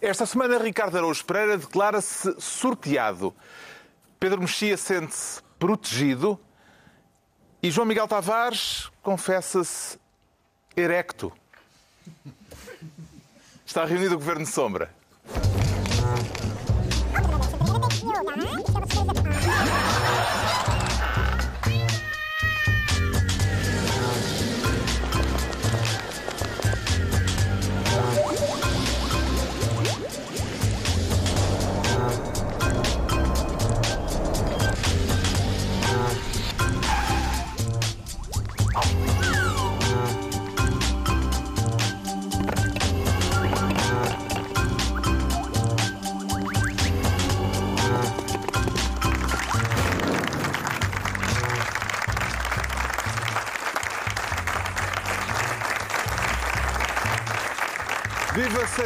Esta semana, Ricardo Araújo Pereira declara-se sorteado. Pedro Mexia sente-se protegido. E João Miguel Tavares confessa-se erecto. Está reunido o Governo de Sombra.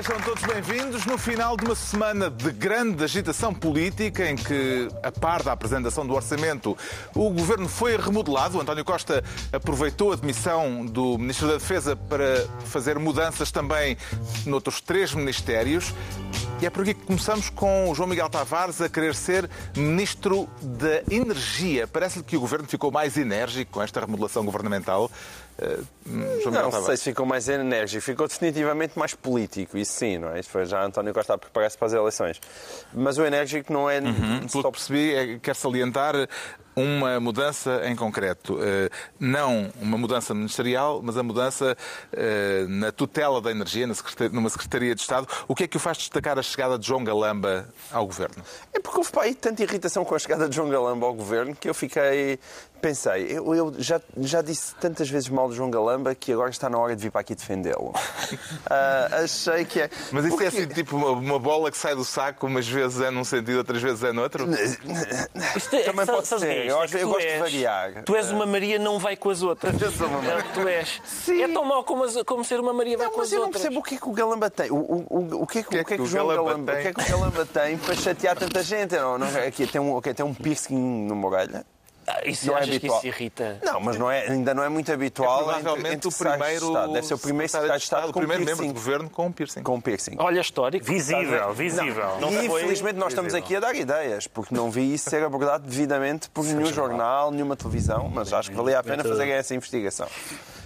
Sejam todos bem-vindos no final de uma semana de grande agitação política em que, a par da apresentação do orçamento, o governo foi remodelado. António Costa aproveitou a demissão do Ministro da Defesa para fazer mudanças também noutros três ministérios. E é por aqui que começamos com o João Miguel Tavares a querer ser Ministro da Energia. Parece-lhe que o governo ficou mais enérgico com esta remodelação governamental. Uh, João Miguel Não sei se ficou mais enérgico, ficou definitivamente mais político, isso sim, não é? Isto foi já António Costa a preparar-se para as eleições. Mas o enérgico não é. Pelo só- que percebi, é, quer salientar uma mudança em concreto. Eh, não uma mudança ministerial, mas a mudança eh, na tutela da energia, numa Secretaria de Estado. O que é que o faz destacar a chegada de João Galamba ao governo? É porque houve para aí tanta irritação com a chegada de João Galamba ao governo que eu fiquei. Pensei, eu, eu já, já disse tantas vezes mal de João Galamba que agora está na hora de vir para aqui defendê-lo. Ah, achei que é. Mas isso é Porque- assim, tipo uma, uma bola que sai do saco, umas vezes é num sentido, outras vezes é noutro? Isto é, Também sabe- pode ser. É? Eu É acho- que eu gosto de és- variar. Tu és uma Maria, não vai com as outras. Eu sou uma É o que tu és. Sim. É tão mau como, as- como ser uma Maria vai Não, com mas as eu não outras. percebo o que é que o Galamba tem. O, o, o, o que é que, o, que é que o João Galamba Galamba, tem? o que é que o Galamba tem para chatear tanta gente? Não, não, aqui tem um, ok, tem um piercing numa orelha. Ah, Isso Não é achas que habitual. isso irrita? Não, mas não é, ainda não é muito habitual. É provavelmente entre- entre o secretários de primeiro Estado. Deve ser o primeiro secretário de Estado o com primeiro membro do governo com um piercing. Com piercing. Olha, histórico. Visível, visível. Não e foi infelizmente nós estamos visível. aqui a dar ideias, porque não vi isso ser abordado devidamente por nenhum jornal, nenhuma televisão, mas acho que valia a pena fazer essa investigação.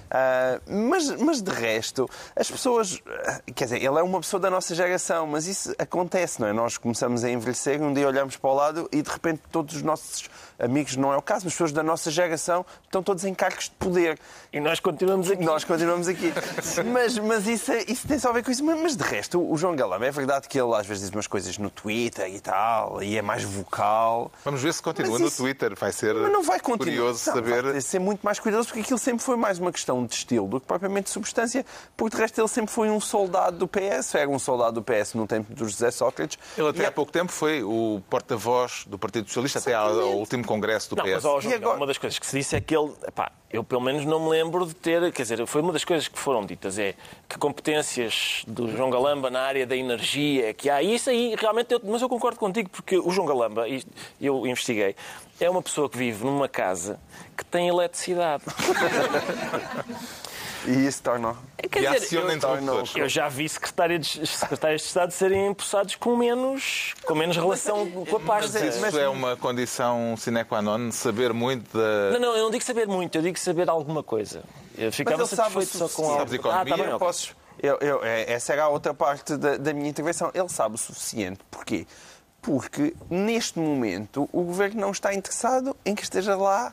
Ah, mas, mas de resto, as pessoas. ah, Quer dizer, ele é uma pessoa da nossa geração, mas isso acontece, não é? Nós começamos a envelhecer, um dia olhamos para o lado e de repente todos os nossos amigos, não é o caso, mas pessoas da nossa geração estão todos em cargos de poder. E nós continuamos aqui. Nós continuamos aqui. mas mas isso, é- isso tem só a ver com isso. Mas, mas de resto, o João Galamba, é verdade que ele às vezes diz umas coisas no Twitter e tal, e é mais vocal. Vamos ver se continua Mas no isso- Twitter. Vai ser Mas não vai continuar. curioso Não, saber. Vai ser muito mais cuidadoso, porque aquilo sempre foi mais uma questão de estilo do que propriamente de substância, porque de resto ele sempre foi um soldado do PS, era um soldado do PS no tempo do José Sócrates. Ele até E há pouco tempo foi o porta-voz do Partido Socialista, até ao, ao último congresso do Não, PS. mas ó, João, E agora- uma das coisas que se disse é que ele, epá, eu pelo menos não me lembro de ter, quer dizer, foi uma das coisas que foram ditas, é que competências do João Galamba na área da energia, é que há isso aí, realmente, eu- mas eu concordo contigo, porque o João Galamba, e eu investiguei, é uma pessoa que vive numa casa que tem eletricidade. E isso torna. Quer E dizer, aciona eu- interruptores. Eu já vi secretários de, secretários de Estado serem empossados com menos, com menos relação com a paz. Mas isso é uma condição sine qua non, saber muito da. Não, não, eu não digo saber muito, eu digo saber alguma coisa. Eu ficava ele sabe o satisfeito só com algo. Economia? Ah, tá bem, Eu ok. posso- eu- eu- é- essa era a outra parte da, da minha intervenção. Ele sabe o suficiente. Porquê? Porque, neste momento, o governo não está interessado em que esteja lá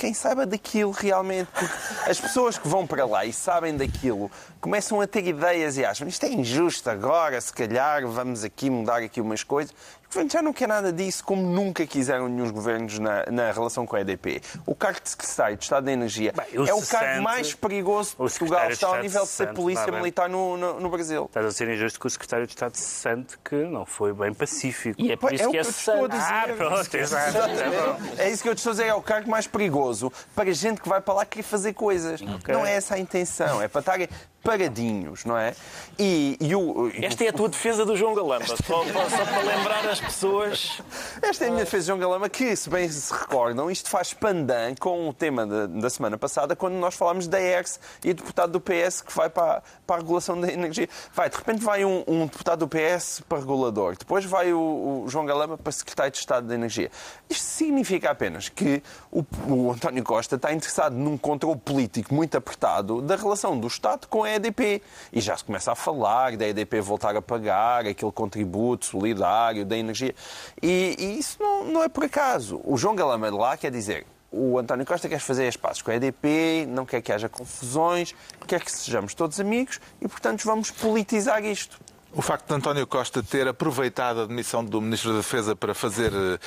quem saiba daquilo realmente. Porque as pessoas que vão para lá e sabem daquilo começam a ter ideias e acham isto é injusto agora, se calhar vamos aqui mudar aqui umas coisas. O governo já não quer nada disso, como nunca quiseram nenhum governos na, na relação com a EDP. O cargo de secretário de Estado da Energia Bem, é o cargo mais perigoso de o Portugal. de Está ao nível de ser polícia bem. militar no, no, no Brasil. Estás a ser injusto com o secretário de Estado cessante que não foi bem pacífico. E é por Pá, isso é que é que eu te estou a santo. dizer. Ah, pronto, exato. Tá bom. É isso que eu te estou a dizer, é o cargo mais perigoso para gente que vai para lá querer fazer coisas. Não é essa a intenção, é para estar paradinhos, não é? E, e o, e Esta é a tua defesa do João Galamba, só, só para lembrar as pessoas. Esta é a minha defesa de João Galama, que, se bem se recordam, isto faz pandan com o tema da, da semana passada, quando nós falámos da ERS e o deputado do PS que vai para, para a regulação da energia. Vai, de repente vai um, um deputado do PS para regulador, depois vai o, o João Galama para secretário de Estado da Energia. Isto significa apenas que o, o António Costa está interessado num controle político muito apertado da relação do Estado com a EDP. E já se começa a falar da EDP voltar a pagar aquele contributo solidário da energia. E, e isso não, não é por acaso. O João Galama de lá quer dizer. O António Costa quer fazer as pazes com a EDP, não quer que haja confusões, quer que sejamos todos amigos e, portanto, vamos politizar isto. O facto de António Costa ter aproveitado a demissão do Ministro da Defesa para fazer eh,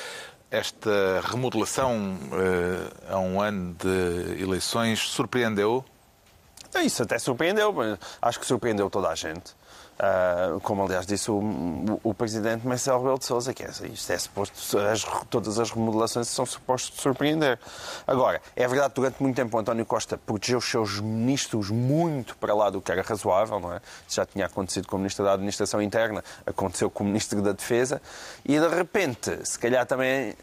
esta remodelação eh, a um ano de eleições surpreendeu? Isso até surpreendeu, acho que surpreendeu toda a gente. Uh, como aliás disse o, o, o presidente Marcelo Rebelo de Sousa, que é, isto é suposto, as, todas as remodelações são supostas surpreender. Agora, é verdade que durante muito tempo o António Costa protegeu os seus ministros muito para lá do que era razoável, não é? Isso já tinha acontecido com o Ministro da Administração Interna, aconteceu com o Ministro da Defesa, e de repente, se calhar também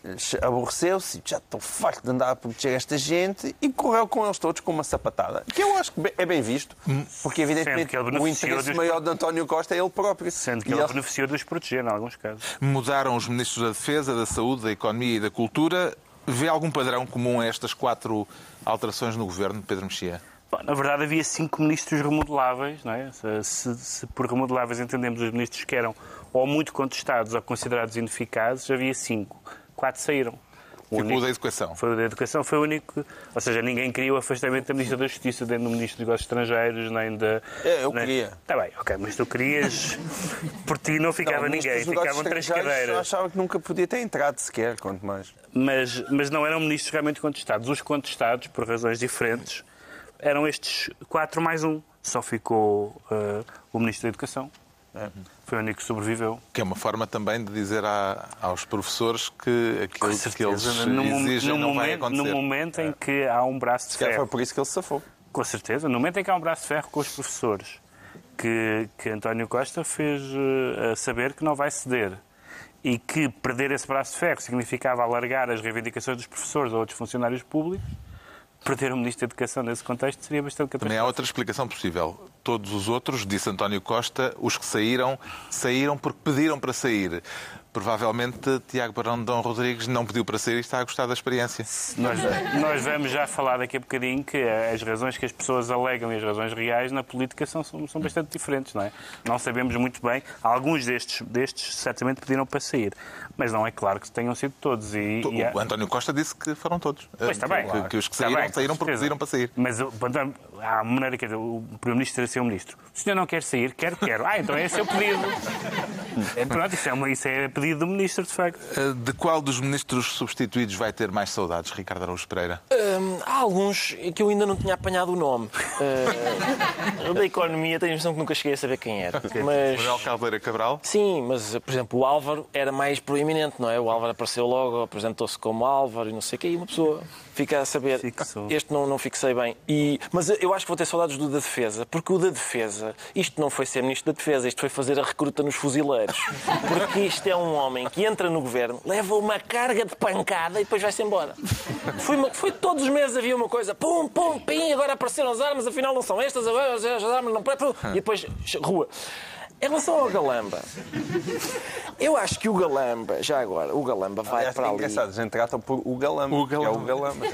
aborreceu-se, já estou farto de andar a proteger esta gente, e correu com eles todos com uma sapatada. Que eu acho que é bem visto, porque evidentemente o interesse maior de António Costa é ele próprio. Sendo que ele, ele beneficiou de os proteger, em alguns casos. Mudaram os ministros da Defesa, da Saúde, da Economia e da Cultura. Vê algum padrão comum a estas quatro alterações no governo, Pedro Mexia? Bom, na verdade, havia cinco ministros remodeláveis. Não é? se, se, se, por remodeláveis entendemos os ministros que eram ou muito contestados ou considerados ineficazes, havia cinco. Quatro saíram. Ficou único, da Educação. Foi o da Educação, foi o único. Ou seja, ninguém queria o afastamento da Ministra da Justiça, nem do Ministro dos Negócios Estrangeiros, nem da. É, eu nem... queria. Está bem, ok, mas tu querias. Por ti não ficava não, ninguém, ficavam três cadeiras. Eu achava que nunca podia ter entrado sequer, quanto mais. Mas, mas não eram ministros realmente contestados. Os contestados, por razões diferentes, eram estes quatro mais um. Só ficou uh, o Ministro da Educação. É. Foi o único que sobreviveu. Que é uma forma também de dizer a, aos professores que aquilo que eles no, exigem no não momento, vai acontecer. No momento em que há um braço de ferro. foi por isso que ele se safou. Com certeza. No momento em que há um braço de ferro com os professores, que, que António Costa fez uh, saber que não vai ceder e que perder esse braço de ferro significava alargar as reivindicações dos professores a outros funcionários públicos, perder o Ministro da Educação nesse contexto seria bastante catastrófico. Também há outra explicação possível. Todos os outros, disse António Costa, os que saíram, saíram porque pediram para sair. Provavelmente Tiago Barão de Dom Rodrigues não pediu para sair e está a gostar da experiência. Nós, nós vamos já falar daqui a bocadinho que as razões que as pessoas alegam e as razões reais na política são, são bastante diferentes, não é? Não sabemos muito bem. Alguns destes, destes certamente pediram para sair, mas não é claro que tenham sido todos. E, o e há... António Costa disse que foram todos. Pois está bem. Que, que os que saíram, bem, saíram porque pediram para sair. Mas há uma maneira que o Primeiro-Ministro ter ser o Ministro. O senhor não quer sair? Quero, quero. Ah, então esse é o pedido. É, pronto, isso é, uma, isso é pedido do Ministro, de facto. Eh, de qual dos ministros substituídos vai ter mais saudades, Ricardo Araújo Pereira? Hum, há alguns que eu ainda não tinha apanhado o nome. Uh, da economia tenho a impressão que nunca cheguei a saber quem era. Mas... Manuel Caldeira Cabral? Sim, mas, por exemplo, o Álvaro era mais proeminente, não é? O Álvaro apareceu logo, apresentou-se como Álvaro e não sei o quê, e uma pessoa fica a saber. Fixou. Este não, não fixei bem. E, mas eu acho que vou ter saudades do da Defesa, porque o da Defesa, isto não foi ser Ministro da Defesa, isto foi fazer a recruta nos fuzileiros. Porque isto é um homem que entra no governo, leva uma carga de pancada e depois vai-se embora. Foi, uma, foi todos os meses havia uma coisa, pum, pum, pim, agora apareceram as armas, afinal não são estas, agora as armas não. E depois, rua. Em relação ao Galamba, eu acho que o Galamba, já agora, o Galamba vai Aliás, para é ali. engraçado, a gente trata por o Galamba. O Galamba. É o Galamba.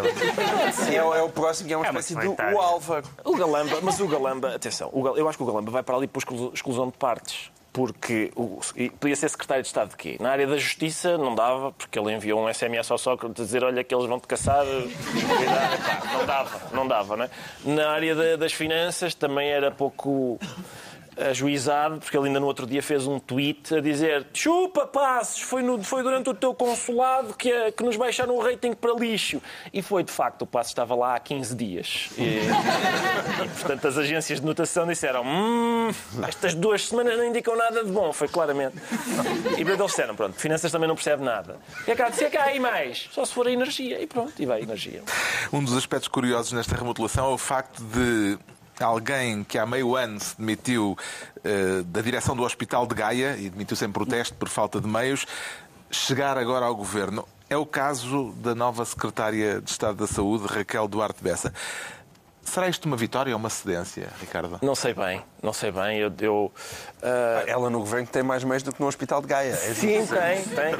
Sim, é, o- é o próximo, que é uma É uma espécie do secretária. o Álvaro. O Galamba, mas o Galamba, atenção, eu acho que o Galamba vai para ali por exclu- exclusão de partes. Porque o, e podia ser secretário de Estado de quê? Na área da Justiça não dava, porque ele enviou um SMS ao Sócrates a dizer olha que eles vão te caçar. Não dava, não dava, não é? Na área da- das finanças também era pouco ajuizado, porque ele ainda no outro dia fez um tweet a dizer chupa passos, foi, no- foi durante o teu consulado que, a- que nos baixaram o rating para lixo. E foi, de facto, o Passos estava lá há 15 dias. E, e, portanto, as agências de notação disseram hum, estas duas semanas não indicam nada de bom, foi claramente. E eles disseram, pronto, finanças também não percebe nada. E cá, disse, é cá aí mais, só se for a energia. E pronto, e vai a energia. Um dos aspectos curiosos nesta remodelação é o facto de alguém que há meio ano se demitiu uh, da direção do Hospital de Gaia e demitiu-se em protesto por falta de meios, chegar agora ao governo. É o caso da nova secretária de Estado da Saúde, Raquel Duarte Bessa. Será isto uma vitória ou uma cedência, Ricardo? Não sei bem, não sei bem. Eu, eu uh... Ela no governo tem mais meios do que no Hospital de Gaia. É Sim, tem, tem.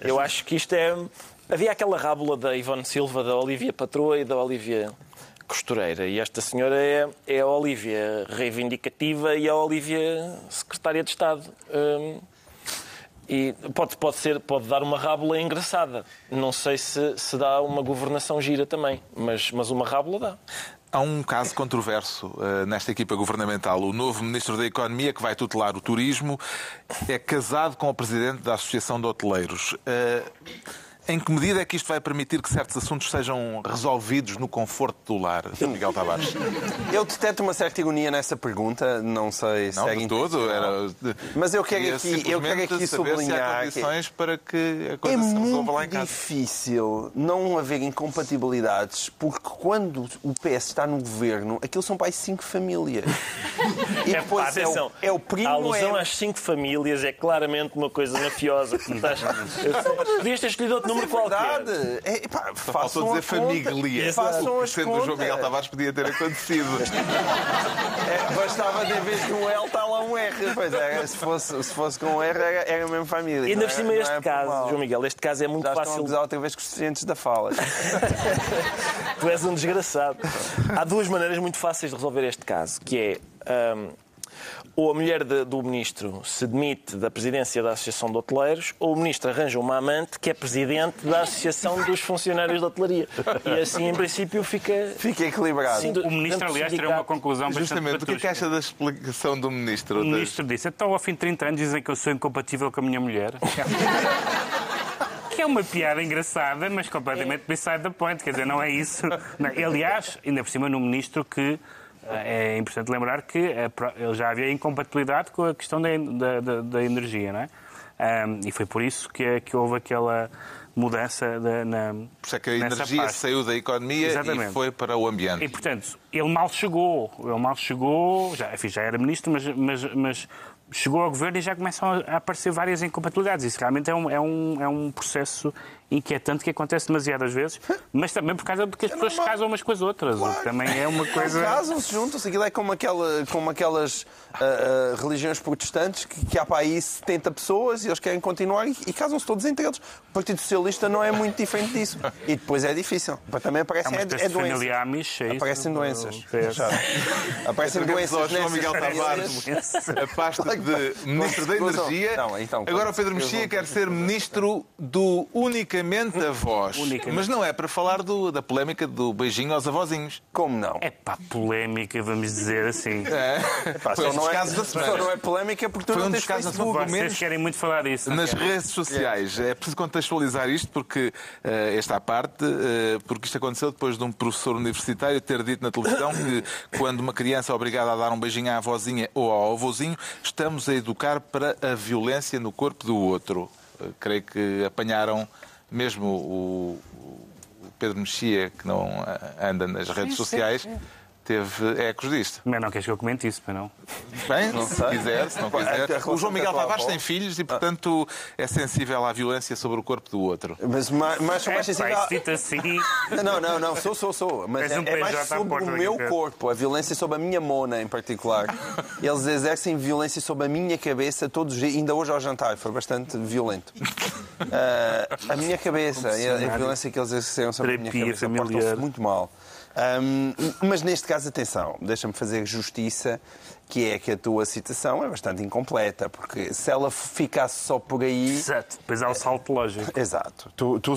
Eu acho que isto é. Havia aquela rábula da Ivone Silva, da Olivia Patroa e da Olivia costureira. E esta senhora é, é a Olivia reivindicativa e a Olivia secretária de Estado. Um, e pode, pode, ser, pode dar uma rábula engraçada. Não sei se, se dá uma governação gira também, mas, mas uma rábula dá. Há um caso controverso uh, nesta equipa governamental. O novo Ministro da Economia, que vai tutelar o turismo, é casado com o Presidente da Associação de Hoteleiros. Uh, em que medida é que isto vai permitir que certos assuntos sejam resolvidos no conforto do lar, Miguel Tavares? Eu detecto uma certa ironia nessa pergunta, não sei se não, é de todo, era... Mas eu quero aqui, eu quero aqui sublinhar se há condições que... para que a coisa é se resolva lá em casa. É difícil não haver incompatibilidades, porque quando o PS está no governo, aquilo são para cinco famílias. E depois é, pá, é, o, é o primo... A alusão é... às cinco famílias é claramente uma coisa mafiosa. Podias ter escolhido outro número qualquer. É, pá, façam dizer família. Façam as Sendo o João Miguel Tavares podia ter acontecido. É, bastava de vez de um L estar lá um R. Pois é, se fosse, se fosse com um R era, era mesmo família. E ainda por cima este é caso, João Miguel, este caso é muito Já fácil. Estão a usar outra vez com os suficientes da fala. tu és um desgraçado. Há duas maneiras muito fáceis de resolver este caso, que é. Um, ou a mulher de, do ministro se demite da presidência da Associação de Hoteleiros, ou o ministro arranja uma amante que é presidente da Associação dos Funcionários de Hotelaria. E assim, em princípio, fica. Fica equilibrado. Sim, o ministro, aliás, tirou uma conclusão bastante. Justamente, o que é que acha da explicação do ministro? O ministro disse: então, ao fim de 30 anos, dizem que eu sou incompatível com a minha mulher. que é uma piada engraçada, mas completamente beside the point. Quer dizer, não é isso. Não, aliás, ainda por cima, no ministro que é importante lembrar que ele já havia incompatibilidade com a questão da, da, da energia, não é? Um, e foi por isso que, que houve aquela mudança da, na. Por isso é que a energia parte. saiu da economia Exatamente. e foi para o ambiente. E, portanto, ele mal chegou, ele mal chegou, já, enfim, já era ministro, mas, mas, mas chegou ao governo e já começam a aparecer várias incompatibilidades. Isso realmente é um, é um, é um processo inquietante que acontece demasiadas vezes, mas também por causa de que as é pessoas se casam umas com as outras. Claro. Também é uma coisa. Casam-se, juntam-se. Aquilo é como, aquela, como aquelas uh, uh, religiões protestantes que, que há para aí 70 pessoas e eles querem continuar e, e casam-se todos entre eles. O Partido Socialista não é muito diferente disso. E depois é difícil. Também aparecem é, é doenças. Amish, é aparecem doenças. Aparecem doenças. João Miguel Tavares, a pasta de Ministro da Energia. Não, então, Agora o Pedro Mexia quer ser Ministro do única unicamente avós. Unicamente. Mas não é para falar do, da polémica do beijinho aos avózinhos. Como não? É pá, polémica, vamos dizer assim. É. Epá, Foi um dos é, casos da semana. Só não é polémica porque tu Foi um dos casos da semana. Vocês querem muito falar disso. Nas redes sociais. É preciso contextualizar isto porque uh, esta parte, uh, porque isto aconteceu depois de um professor universitário ter dito na televisão que quando uma criança é obrigada a dar um beijinho à avózinha ou ao avôzinho, estamos a educar para a violência no corpo do outro. Uh, creio que apanharam mesmo o, Pedro Mexia, que não anda nas redes sociais, teve ecos disto. Mas não queres que eu comente isso, para não? Bem, não se quiser, se não quiser. O João Miguel Tavares tem filhos e, portanto, é sensível à violência sobre o corpo do outro. Mas mais, mais, mais é, sensível... Pai, assim... Não, não, não, sou, sou, sou. Mas é, um é mais sobre o meu corpo, a violência sobre a minha mona, em particular. Eles exercem violência sobre a minha cabeça todos os dias, ainda hoje ao jantar, foi bastante violento. Uh, a minha cabeça, a, a violência que eles exerceram sobre Terapia a minha cabeça, portam-se muito mal. Um, mas neste caso, atenção, deixa-me fazer justiça, que é que a tua citação é bastante incompleta, porque se ela ficasse só por aí. Exato, depois há o salto lógico. Exato. Tu, tu,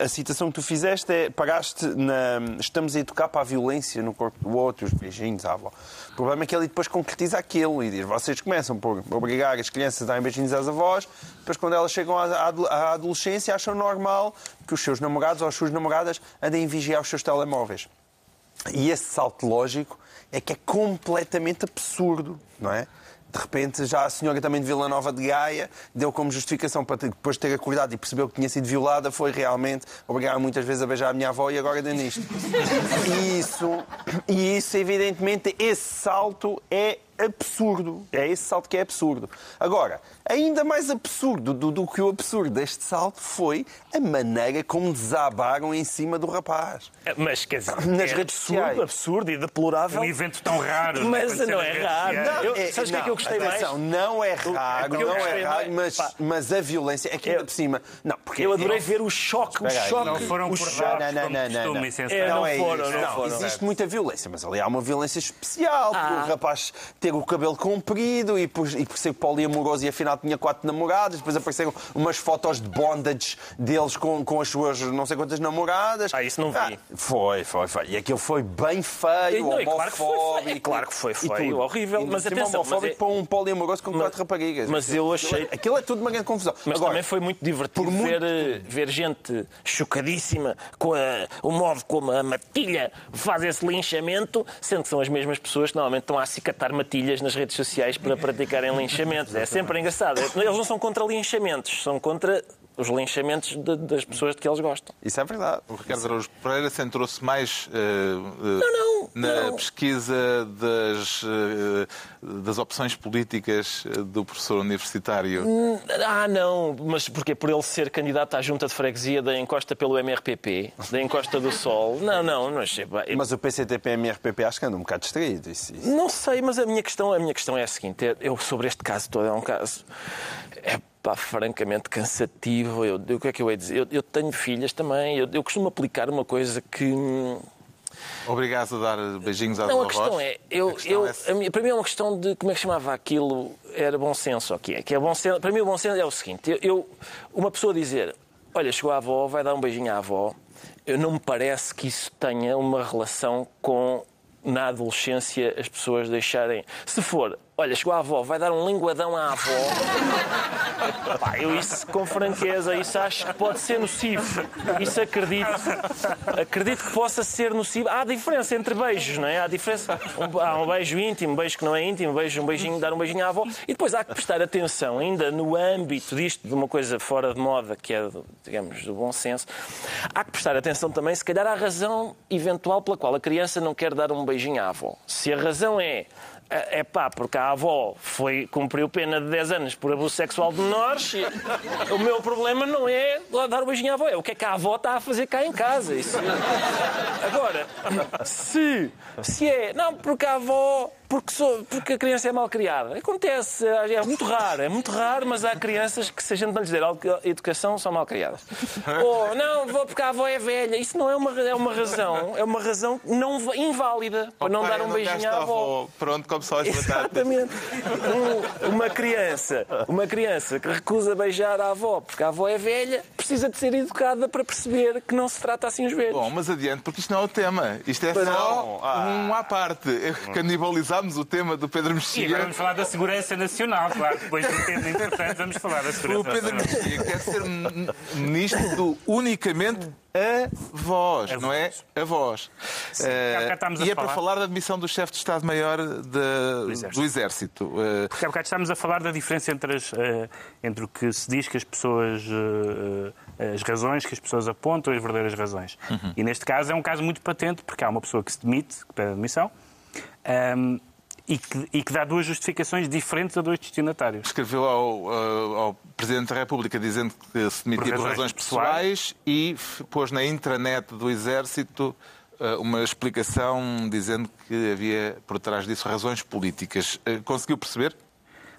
a citação que tu fizeste é paraste na. Estamos a educar para a violência no corpo do outro, os beijinhos, à avó. O problema é que ele depois concretiza aquilo e diz: vocês começam por obrigar as crianças a darem beijinhos às avós, depois, quando elas chegam à adolescência, acham normal que os seus namorados ou as suas namoradas andem vigiar os seus telemóveis. E esse salto lógico é que é completamente absurdo, não é? de repente já a senhora também de Vila Nova de Gaia deu como justificação para ter- depois de ter acordado e percebeu que tinha sido violada foi realmente obrigada muitas vezes a beijar a minha avó e agora deu nisto. E isso, e isso, evidentemente, esse salto é absurdo. É esse salto que é absurdo. Agora, ainda mais absurdo do, do que o absurdo deste salto foi a maneira como desabaram em cima do rapaz. Mas, quer dizer, Nas é redes absurdo, sociais. absurdo e deplorável. Um evento tão raro. Mas não é raro. sociais. Eu- É, sabes o que é que eu gostei mais? atenção, Não é raro, que eu não é raro, mais- mas, pá. mas a violência é que ainda por cima. Não, porque Eu adorei ver o choque, o choque. Não foram o por choque. Não, não, não, não, não. sensato. É, não é foram, isso. não foram. Existe muita violência, mas ali há uma violência especial. Por Ah. o rapaz ter o cabelo comprido e por, e por ser poliamoroso e afinal tinha quatro namoradas. Depois apareceram umas fotos de bondage deles com, com as suas não sei quantas namoradas. Ah, isso não vi. foi, foi, foi. E aquilo foi bem feio, Não, e claro que foi feio. homofóbico. É claro que foi e feio, horrível, E mas atenção, mas homofóbico é- para um poliamoroso com quatro raparigas. mas eu achei- Aquilo é tudo uma grande confusão. Mas Agora, também foi muito divertido por muito- ver, eh, ver gente chocadíssima com a- o modo como a matilha faz esse linchamento, sendo que são as mesmas pessoas que normalmente estão a acicatar matilhas nas redes sociais para praticarem linchamentos. É sempre engraçado. Eles não são contra linchamentos, são contra os linchamentos de- das pessoas de que eles gostam. Isso é verdade. O Ricardo Araújo Pereira centrou-se mais eh, eh, não, na não. pesquisa das, eh, das opções políticas do professor universitário. Ah, não, mas porque por ele ser candidato à junta de freguesia da encosta pelo MRPP, da encosta do Sol. Não, não, não achei bem. Mas o PCTP-MRPP acho que anda um bocado distraído. Isso, isso. Não sei, mas a minha questão, a minha questão é a seguinte: eu sobre este caso todo é um caso é pá, francamente cansativo. Eu, eu- o que é que eu ia dizer? Eu, eu tenho filhas também. Eu, eu costumo aplicar uma coisa que hum, Obrigado a dar beijinhos às não, a questão é, eu, A questão eu, é minha- para mim é uma questão de como é que chamava aquilo, era bom senso, ou que é? Que é bom senso, para mim o bom senso é o seguinte, eu- uma pessoa dizer, olha, chegou a avó, vai dar um beijinho à avó, eu não me parece que isso tenha uma relação com na adolescência as pessoas deixarem. Se for, olha, chegou a avó, vai dar um linguadão à avó. Pá, eu isso com franqueza, isso acho que pode ser nocivo. Isso acredito. Acredito que possa ser nocivo. Há diferença entre beijos, não é? Há diferença. Um- há um beijo íntimo, um beijo que não é íntimo, um beijo, um beijinho, dar um beijinho à avó. E depois há que prestar atenção, ainda no âmbito disto, de uma coisa fora de moda, que é, digamos, do bom senso, há que prestar atenção também, se calhar, à razão eventual pela qual a criança não quer dar um beijinho à avó. Se a razão é é pá, porque a avó foi, cumpriu pena de 10 anos por abuso sexual de menores. O meu problema não é dar o beijinho à avó, é o que é que a avó está a fazer cá em casa. Isso... Agora, se, se é, não, porque a avó, porque, sou, porque a criança é mal criada, acontece, é muito raro, é muito raro, mas há crianças que, se a gente não lhes der educação, são mal criadas. Ou, não, vou porque a avó é velha, isso não é uma, é uma razão, é uma razão não, inválida para não Oh, pai, dar um eu beijinho à da avó. Pronto, como só as. Exatamente. Um- uma criança, uma criança que recusa beijar a avó porque a avó é velha, precisa de ser educada para perceber que não se trata assim os velhos. Bom, mas adiante, porque isto não é o tema. Isto é Pois só não. Ah. um à parte. Canibalizámos o tema do Pedro E agora Mexia. vamos falar da segurança nacional, claro. Depois de um tema importante, vamos falar da O segurança Pedro nacional. Mexia quer ser ministro do unicamente a voz, não é? A voz. Cá estamos a e é falar. para falar da admissão do chefe de Estado-Maior Exército. do Exército. Eh, Porque há bocado estamos a falar da diferença entre, as, eh, entre o que se diz que as pessoas. eh, as razões que as pessoas apontam e as verdadeiras razões. E neste caso é um caso muito patente, porque há uma pessoa que se demite, que pede admissão, ehm, e, que, e que dá duas justificações diferentes a dois destinatários. escreveu ao, eh, ao Presidente da República dizendo que se demitia Por por razões razões pessoais e pôs na intranet do Exército eh, uma explicação dizendo que havia por trás disso razões políticas. Eh, Conseguiu perceber?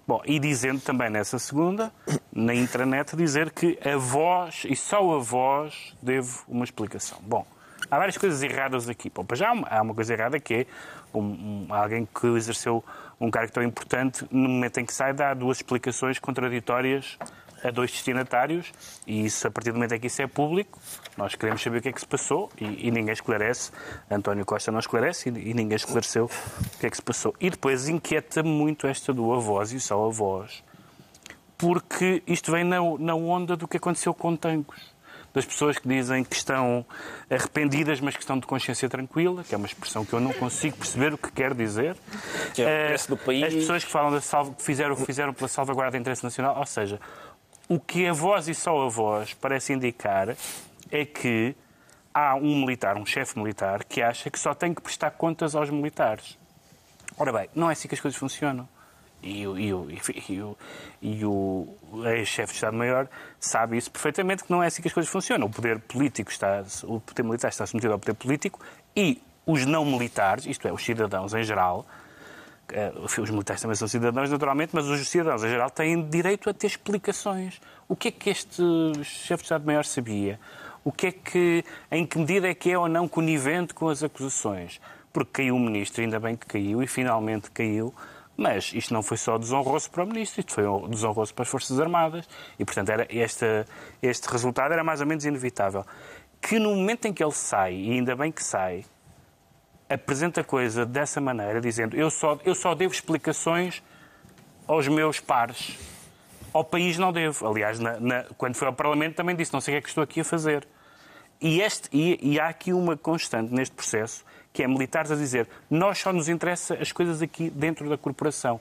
Bom, e dizendo também nessa segunda, na intranet, dizer que a voz, e só a voz, devo uma explicação. Bom, há várias coisas erradas aqui. Bom, já há uma, há uma coisa errada que é um- um- alguém que exerceu um cargo tão importante, no momento em que sai, dá duas explicações contraditórias a dois destinatários, e isso, a partir do momento em que isso é público, nós queremos saber o que é que se passou e, e ninguém esclarece. António Costa não esclarece e, e ninguém esclareceu o que é que se passou. E depois inquieta-me muito esta do avós e só avós, porque isto vem na, na onda do que aconteceu com Tancos. Das pessoas que dizem que estão arrependidas, mas que estão de consciência tranquila, que é uma expressão que eu não consigo perceber o que quer dizer. Que é o Eh, do país. As pessoas que falam da salva, que fizeram o que fizeram pela salvaguarda do interesse nacional, ou seja, o que a voz e só a voz parece indicar é que há um militar, um chefe militar, que acha que só tem que prestar contas aos militares. Ora bem, não é assim que as coisas funcionam. E e o, e o, e o ex-chefe de Estado-Maior sabe isso perfeitamente, que não é assim que as coisas funcionam. O poder político está, o poder militar está submetido ao poder político e os não militares, isto é, os cidadãos em geral, eh, os militares também são cidadãos, naturalmente, mas os cidadãos em geral têm direito a ter explicações. O que é que este chefe de Estado-Maior sabia? O que é que, em que medida é que é ou não conivente com as acusações? Porque caiu o ministro, ainda bem que caiu, e finalmente caiu, mas isto não foi só desonroso para o ministro, isto foi desonroso para as Forças Armadas, e portanto era esta, este resultado era mais ou menos inevitável. Que no momento em que ele sai, e ainda bem que sai, apresenta a coisa dessa maneira, dizendo eu só, eu só devo explicações aos meus pares. Ao país não devo. Aliás, na- na- quando foi ao Parlamento também disse, não sei o que é que estou aqui a fazer. E, este, e, e há aqui uma constante neste processo, que é militares a dizer nós só nos interessa as coisas aqui dentro da corporação.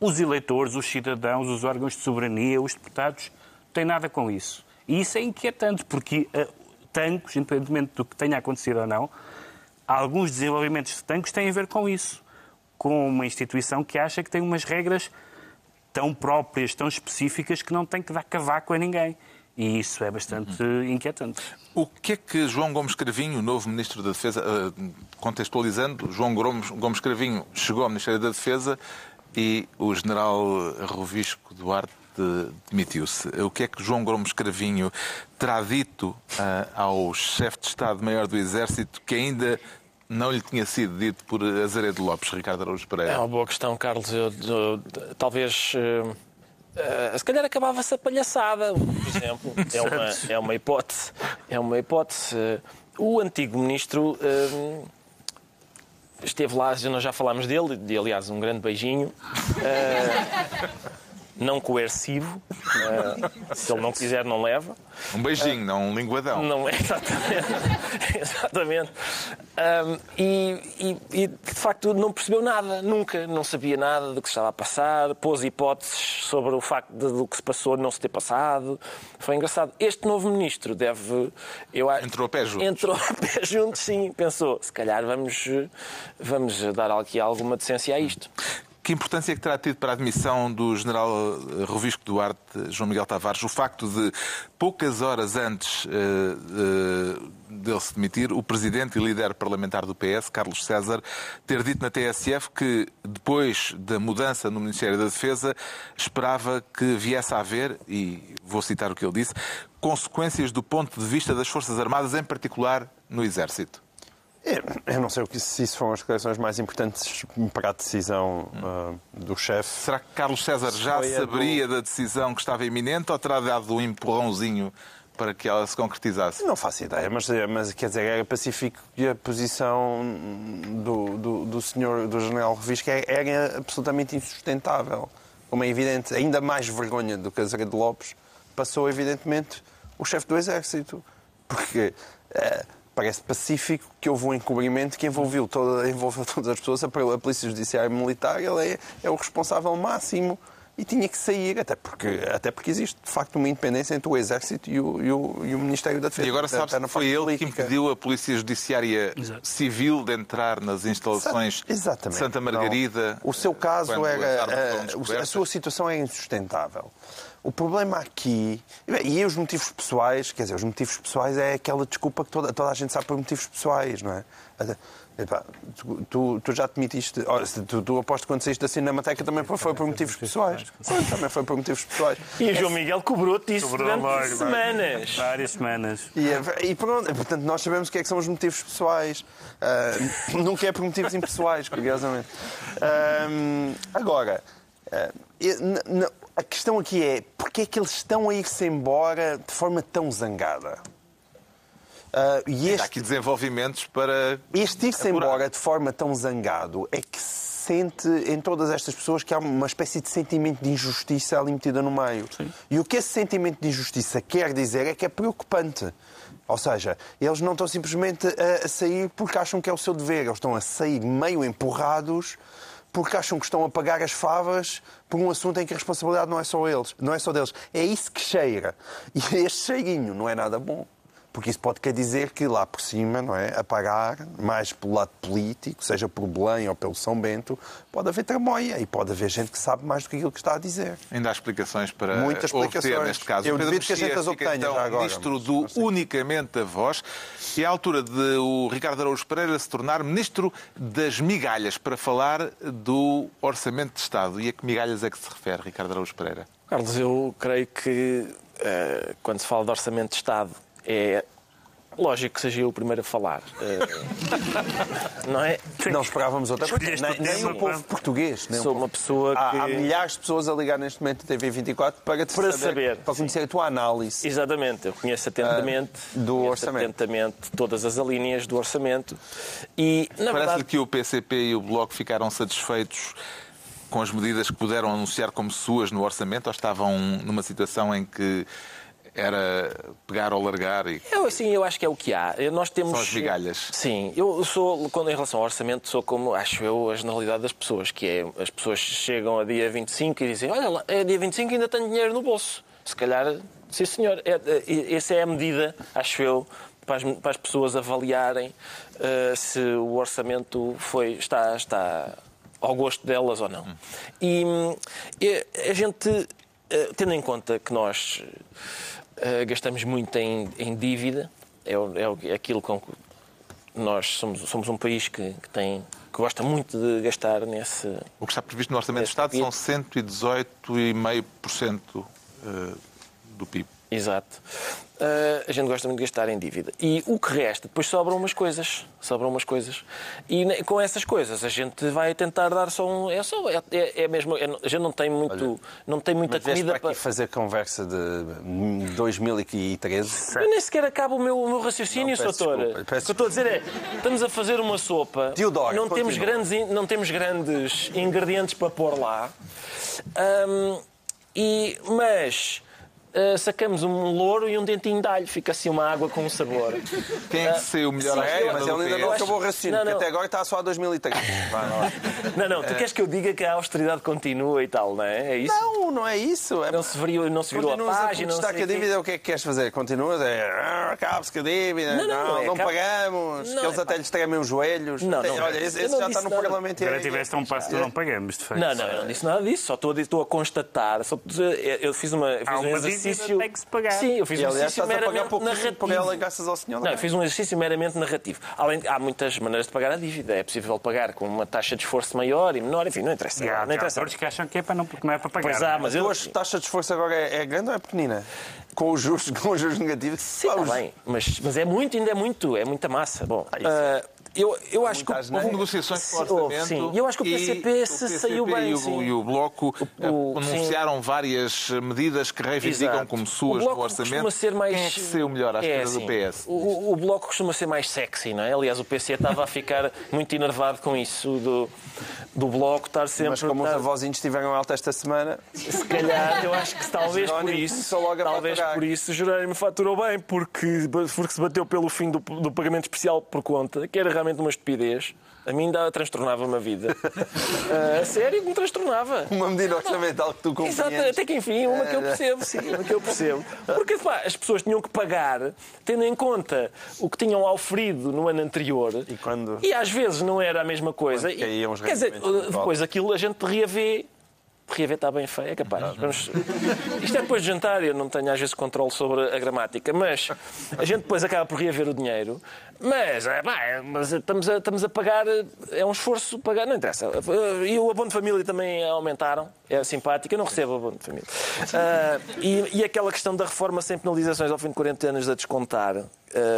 Os eleitores, os cidadãos, os órgãos de soberania, os deputados, têm nada com isso. E isso é inquietante, porque uh, tanques, independentemente do que tenha acontecido ou não, alguns desenvolvimentos de tanques têm a ver com isso. Com uma instituição que acha que tem umas regras tão próprias, tão específicas, que não tem que dar cavaco a ninguém. E isso é bastante inquietante. O que é que João Gomes Cravinho, novo Ministro da Defesa, eh, contextualizando, João Gomes, Gomes Cravinho chegou ao Ministério da Defesa e o General Rovisco Duarte demitiu-se. O que é que João Gomes Cravinho terá dito eh, ao chefe de Estado-Maior do Exército que ainda não lhe tinha sido dito por Azaredo Lopes, Ricardo Araújo É Pereira? uma boa questão, Carlos. Eu, eu- talvez. eh, eh, se calhar acabava-se a palhaçada, por exemplo. É uma, é uma hipótese. É uma hipótese. Eh, O antigo ministro eh, esteve lá, nós já falámos dele, de, aliás, um grande beijinho. Não coercivo. Eh, se ele não quiser, não leva. Um beijinho, não um linguadão. Não é exatamente. exatamente. Ahm, e, e- e, de facto não percebeu nada, nunca. Não sabia nada do que se estava a passar, pôs hipóteses sobre o facto de, do que se passou não se ter passado. Foi engraçado. Este novo ministro deve. Eu, Entrou a pé juntos. Entrou a pé juntos, sim. Pensou, se calhar vamos, vamos dar aqui alguma decência a isto. Que importância é que terá tido para a admissão do general eh, Rovisco Duarte, João Miguel Tavares, o facto de, poucas horas antes eh, eh, dele se demitir, o presidente e líder parlamentar do PS, Carlos César, ter dito na TSF que, depois da mudança no Ministério da Defesa, esperava que viesse a haver, e vou citar o que ele disse, consequências do ponto de vista das Forças Armadas, em particular no Exército. Eu, eu não sei se isso foram as declarações mais importantes para a decisão ah, do chefe. Será que Carlos César já Foi a do- saberia da decisão que estava iminente ou terá dado um empurrãozinho para que ela se concretizasse? Não faço ideia, mas, mas quer dizer, era pacífico e a posição do, do, do senhor, do general Revisco é- era absolutamente insustentável. Como é evidente, ainda mais vergonha do que Azeredo Lopes, passou evidentemente o chefe do Exército. Porque eh, parece pacífico que houve um encobrimento que envolveu, toda, envolveu todas as pessoas, a a Polícia Judiciária Militar, ele é, é o responsável máximo e tinha que sair, até porque, até porque existe de facto uma independência entre o Exército e o, e o, e o Ministério da Defesa. E agora na que foi ele que política. impediu a Polícia Judiciária Exato. Civil de entrar nas instalações Exatamente. de Santa Margarida. Não. O seu caso era. foram eh, a sua situação é insustentável. O problema aqui. E os motivos pessoais, quer dizer, os motivos pessoais é aquela desculpa que toda, toda a gente sabe por motivos pessoais, não é? Epá, tu, tu- tu já te metiste. olha, se Tu, tu aposto que quando saíste da Cinemateca também foi, por motivos pessoais. Sim, também foi por motivos pessoais. E o João Miguel cobrou-te isso Cobrou durante logo, semanas. Várias semanas. E, é- e pronto, portanto, nós sabemos o que é que são os motivos pessoais. Ah, nunca é por motivos impessoais, curiosamente. Ah, agora, n- a questão aqui é porque é que eles estão a ir-se embora de forma tão zangada? Ah, e Há este, aqui desenvolvimentos para. este ir-se embora de forma tão zangado é que sente em todas estas pessoas que há uma espécie de sentimento de injustiça ali metida no meio. E o que esse sentimento de injustiça quer dizer é que é preocupante. Ou seja, eles não estão simplesmente a, a sair porque acham que é o seu dever, eles estão a sair meio empurrados porque acham que estão a pagar as favas por um assunto em que a responsabilidade não é só eles, não é só deles. É isso que cheira. E este cheirinho não é nada bom. Porque isso pode quer dizer que lá por cima, não é? A pagar, mais pelo lado político, seja por Belém ou pelo São Bento, pode haver tramóia e pode haver gente que sabe mais do que aquilo que está a dizer. Ainda há explicações para Muitas explicações. obter, neste caso. Eu O Pedro duvido que a gente as obtenha então, já agora, ministro do. Unicamente a Voz e é a altura de o Ricardo Araújo Pereira se tornar ministro das migalhas para falar do Orçamento de Estado. E a que migalhas é que se refere, Ricardo Araújo Pereira? Carlos, eu creio que eh, quando se fala de orçamento de Estado é lógico que seja eu o primeiro a falar. Eh, não é? Não esperávamos outra coisa. Nem, o nem tema, o povo português. Nem Sou povo- uma pessoa que. Há, há milhares de pessoas a ligar neste momento da TV24 para, te Para saber, para conhecer a tua análise. Exatamente, eu conheço atentamente, Ah, do conheço orçamento. atentamente todas as alíneas do orçamento e, na Parece-lhe verdade, que o PCP e o Bloco ficaram satisfeitos com as medidas que puderam anunciar como suas no orçamento ou estavam numa situação em que era pegar ou largar e eu, assim, eu acho que é o que há. Nós temos... São as migalhas. Sim, eu sou, quando em relação ao orçamento, sou como, acho eu, a generalidade das pessoas, que é, as pessoas chegam a dia 25 e dizem, olha lá, é dia 25 e ainda tenho dinheiro no bolso. Se calhar, sim senhor, é, é, essa é a medida, acho eu, para as, para as pessoas avaliarem eh, se o orçamento foi, está, está ao gosto delas ou não. E, e a gente, eh, tendo em conta que nós eh, gastamos muito em, em dívida, é, é é aquilo com que nós somos, somos um país que, que tem que gosta muito de gastar nesse. o que está previsto no Orçamento Este Estado são PIB. 118,5% eh, do PIB. Exato. Eh, a gente gosta muito de gastar em dívida. E o que resta, depois sobram umas coisas. Sobram umas coisas. E com essas coisas a gente vai tentar dar só um. É só. É, é, é mesmo. é- a gente não tem muito. não tem muita comida para aqui fazer conversa de hum, 2013. Eu nem sequer acabo o meu, o meu raciocínio, Soutor. peço O que eu estou a dizer é, estamos a fazer uma sopa, Teodoro, não, temos grandes, não temos grandes ingredientes para pôr lá, Ahm, e, mas ah, sacamos um louro e um dentinho de alho, fica assim uma água com um sabor. Quem é que saiu melhor esquerda Mas ele ainda não acabou o raciocínio, porque até agora está só a 2013. Vá, lá. Não, não, tu queres que eu diga que a austeridade continua e tal, não é? É isso? Não, não é isso. É Não se virou, não se virou a Continuas a página, não protestar sei com a dívida, o que é que queres fazer? Continuas? É, ah, acabe-se com a dívida, Não, não, não, não, é, acaba- pagamos, Não, que eles é até lhes tremem os joelhos. Não, não, Olha, esse, já está no. Parlamento. e Agora é- tiveste um passo que não pagamos, de facto. Não, não, eu não disse nada disso, só estou a, estou a constatar. Só, eu- fiz, uma, fiz Há um uma dívida, exercício. tem que se pagar. Sim, eu fiz E um aliás, exercício estás a pagar meramente pouco narrativo. por ela graças ao senhor. Não, eu fiz um exercício meramente narrativo. Além de, há muitas maneiras de pagar a dívida. É possível pagar com uma taxa de esforço maior e menor, enfim, não interessa. Há, não há interessa. atores que acham que é para não, porque não é para pagar. Pois há, mas A eu. tua taxa de esforço agora é, é grande ou é pequenina? Com os juros, com os juros negativos? Sim, Pá, está os- bem, mas, mas é muito, ainda é muito, é muita massa. Bom, isso ah, eu, eu acho que. o-. Houve negociações Sim, com o orçamento. sim. E eu acho que o e PCP se PCP saiu bem, E o, sim. e o Bloco eh, O- anunciaram várias medidas que reivindicam Exato. como O suas Bloco no orçamento. costuma ser mais... Quem é que saiu melhor à É, esquerda do PS? O, o Bloco costuma ser mais sexy, não é? Aliás, o PC estava a ficar muito enervado com isso, do, do Bloco estar sempre... Mas como os estar- avózinhos estiveram alta esta semana, Se calhar, eu acho que talvez por isso, talvez faturar. por isso, o Jerónimo faturou bem, porque, porque se bateu pelo fim do, do pagamento especial por conta, que era realmente uma estupidez. A mim ainda transtornava-me a vida. Ah, a sério, me transtornava. uma medida orçamental que tu Exato, compreendes. até que enfim, uma que eu percebo, sim, uma que eu percebo. Porque pá, as pessoas tinham que pagar, tendo em conta o que tinham auferido no ano anterior, E quando- e às vezes não era a mesma coisa. Os Quer dizer, depois aquilo a gente reavê. Reavê está bem feio, é capaz. Vamos- Isto é depois de jantar, eu não tenho às vezes controle sobre a gramática, mas a gente depois acaba por reaver o dinheiro. Mas, é, pá, é, mas estamos, a, estamos a pagar, é um esforço pagar, não interessa. E o abono de família também aumentaram, é simpático, eu não recebo abono de família. Ah, e, e aquela questão da reforma sem penalizações ao fim de 40 anos a descontar, eh,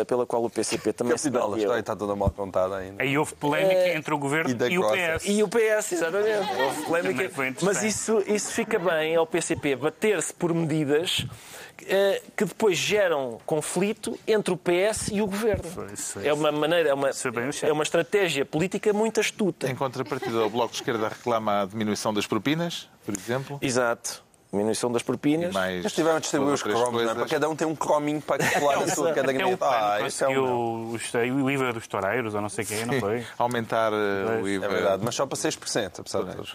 pela qual o PCP também se Capital, a bateu. história está toda mal contada ainda. Aí houve polémica É, entre o governo e e, o. PS. E o PS, exatamente. Houve polémica. Mas isso, isso fica bem ao PCP bater-se por medidas eh, que depois geram conflito entre o PS e o governo. É uma maneira, é uma, é é uma estratégia política muito astuta. Em contrapartida, o Bloco de Esquerda reclama a diminuição das propinas, por exemplo. Exato. Diminuição das propinas. Eles tiveram a distribuir os cromos, não é? para cada um tem um crominho para colar a sua o caderneta. PAN Ah, isso é, um... o IVA dos toureiros, ou não sei quem, não foi? Aumentar eh, o IVA. é verdade, mas só para 6%, apesar de tudo.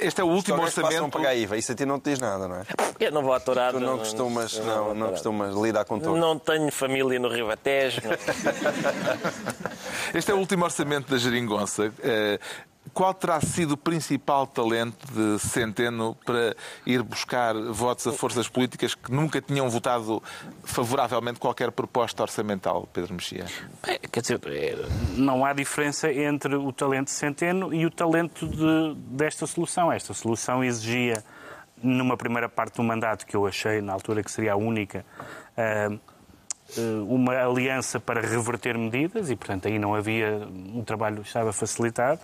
Este é o último passam orçamento. pagar IVA, isso a ti não te diz nada, não é? Eu não vou atorar. Tu não costumas, eu não, não costumas lidar com tudo. Não tenho família no Ribatejo. não. Este é o último orçamento da Geringonça. Qual terá sido o principal talento de Centeno para ir buscar votos a forças políticas que nunca tinham votado favoravelmente qualquer proposta orçamental, Pedro Mexia? Quer dizer, é- Não há diferença entre o talento de Centeno e o talento de- desta solução. Esta solução exigia, numa primeira parte do mandato, que eu achei na altura que seria a única, ah, uma aliança para reverter medidas e, portanto, aí não havia um trabalho estava facilitado,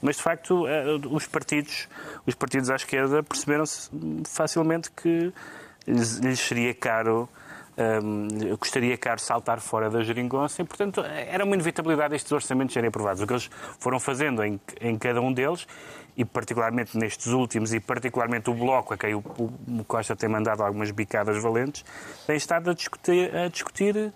mas de facto ah, os partidos, os partidos à esquerda perceberam-se facilmente que lhes seria caro Hum, custaria caro saltar fora da geringonça e, portanto, era uma inevitabilidade estes orçamentos serem aprovados. O que eles foram fazendo em, em cada um deles, e particularmente nestes últimos, e particularmente o Bloco, a quem o, o Costa tem mandado algumas bicadas valentes, tem estado a discutir, a discutir de,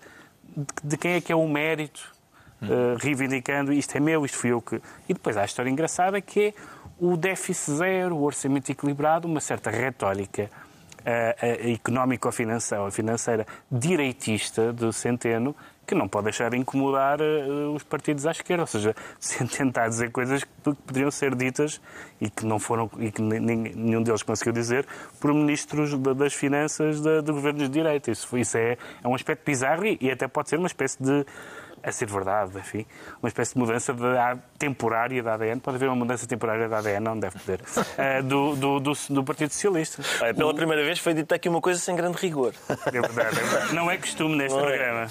de quem é que é o mérito, eh, reivindicando isto é meu, isto fui eu que... E depois há a história engraçada que é o déficit zero, o orçamento equilibrado, uma certa retórica uh, económico-financeira financeira direitista de Centeno que não pode deixar de incomodar uh, os partidos à esquerda, ou seja, sem tentar dizer coisas que poderiam ser ditas e que não foram e que nenhum deles conseguiu dizer por ministros das finanças de, de governos de direita. Isso, isso é, é um aspecto bizarro e, e até pode ser uma espécie de a ser verdade, enfim, uma espécie de mudança de, temporária da ADN. Pode haver uma mudança temporária da ADN, não deve poder, uh, do, do, do, do Partido Socialista. Olha, pela primeira vez foi dita aqui uma coisa sem grande rigor. É verdade, é verdade. Não é costume neste Não é. programa.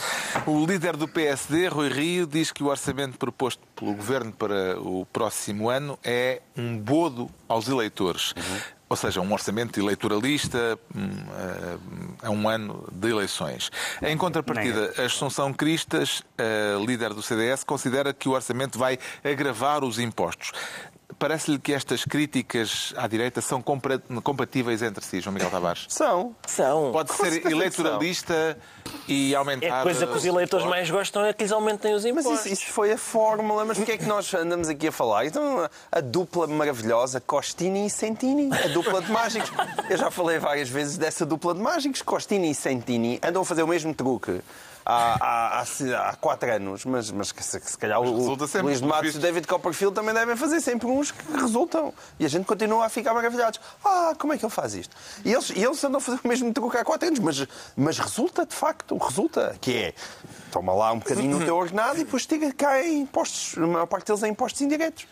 O líder do PSD, Rui Rio, diz que o orçamento proposto pelo governo para o próximo ano é um bodo aos eleitores. Ou seja, um orçamento eleitoralista hum, eh, a um ano de eleições. Em contrapartida, a Assunção Cristas, a líder do CDS, considera que o orçamento vai agravar os impostos. Parece-lhe que estas críticas à direita são compatíveis entre si, João Miguel Tavares? São. São. Pode Com ser que eleitoralista e É aumentar... a coisa que os eleitores mais gostam é que lhes aumentem os Mas impostos. isso, isso foi a fórmula. Mas porquê é que nós andamos aqui a falar? Então, a dupla maravilhosa Costini e Sentini, a dupla de mágicos. Eu já falei várias vezes dessa dupla de mágicos. Costini e Sentini andam a fazer o mesmo truque. Há, há, há, há quatro anos, mas, mas que se, que se calhar o resulta sempre, Luís de Matos e o. David Copperfield também devem fazer sempre uns que resultam. E a gente continua a ficar maravilhados. Ah, como é que ele faz isto? E eles, e eles andam a fazer o mesmo truque há quatro anos, mas, mas resulta, de facto, resulta. Que é, toma lá um bocadinho no teu ordenado e depois tira cá em impostos, a maior parte deles é impostos indiretos.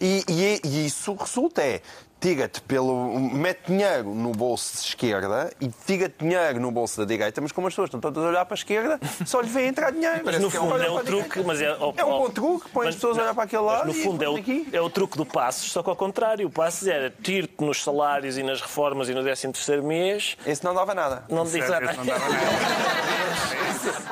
E, e, e isso resulta é, tira-te pelo. mete dinheiro no bolso de esquerda e tira-te dinheiro no bolso da direita, mas como as pessoas estão todas a olhar para a esquerda, só lhe vem entrar dinheiro. Mas no Olha fundo é o a direita. truque, mas é, oh, É um bom truque, põe as pessoas a olhar para aquele lado no fundo é o, é o truque do Passos, só que ao contrário. O Passos era tiro-te nos salários e nas reformas e no 13 terceiro mês. Esse não dava nada. Não esse não dava nada.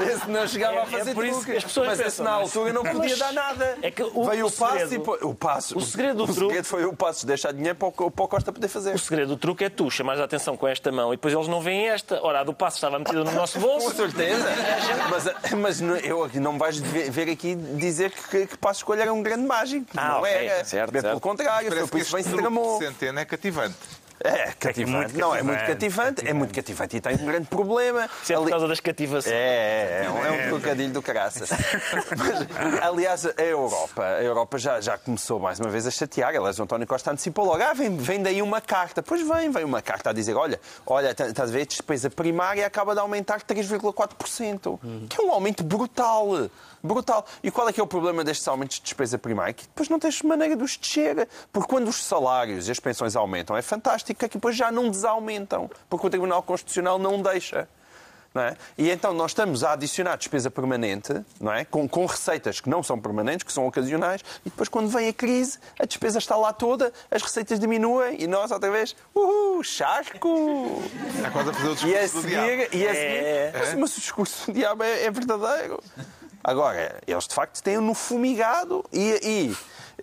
Esse não chegava É- a fazer é por isso truque. que as pessoas mas esse na altura não podia dar nada. é que o- Veio o o passo segredo- e o passo. o segredo do o truque- segredo foi o passo deixar dinheiro para o, para o Costa poder fazer. O segredo do truque é tu chamares a atenção com esta mão e depois eles não veem esta. Ora, a do Passos estava metida no nosso Com bolso. certeza. Mas, mas não- eu não me vais ver ver aqui dizer que, que Passo Escolha era um grande mágico. Ah, não ok. era. Certo, Bem certo. Pelo contrário, foi por que isso que bem se tramou. Centeno é cativante. É, cativante. muito não, é muito cativante, cativante. É muito cativante e tem um grande problema. Isso é por causa das cativações. É, é, é, um, é um trocadilho do caraças. Mas, aliás, a Europa, a Europa já, já começou mais uma vez a chatear. Aliás, o António Costa antecipou logo. Ah, vem, vem daí uma carta. Pois vem, vem uma carta a dizer: olha, olha, tá- estás a ver, a despesa primária acaba de aumentar 3,4%. Que é um aumento brutal. Brutal. E qual é que é o problema destes aumentos de despesa primária? Que depois não tens maneira de os descer. Porque quando os salários e as pensões aumentam, é fantástico, é que depois já não desaumentam. Porque o Tribunal Constitucional não deixa. Não é? E então nós estamos a adicionar despesa permanente, não é? Com, com receitas que não são permanentes, que são ocasionais, e depois quando vem a crise, a despesa está lá toda, as receitas diminuem e nós outra vez, uhul, charco! É quase a fazer o discurso E a do diabo. seguir, e a seguir mas, mas o discurso do diabo é, é verdadeiro. Agora, eles de facto têm-no fumigado e,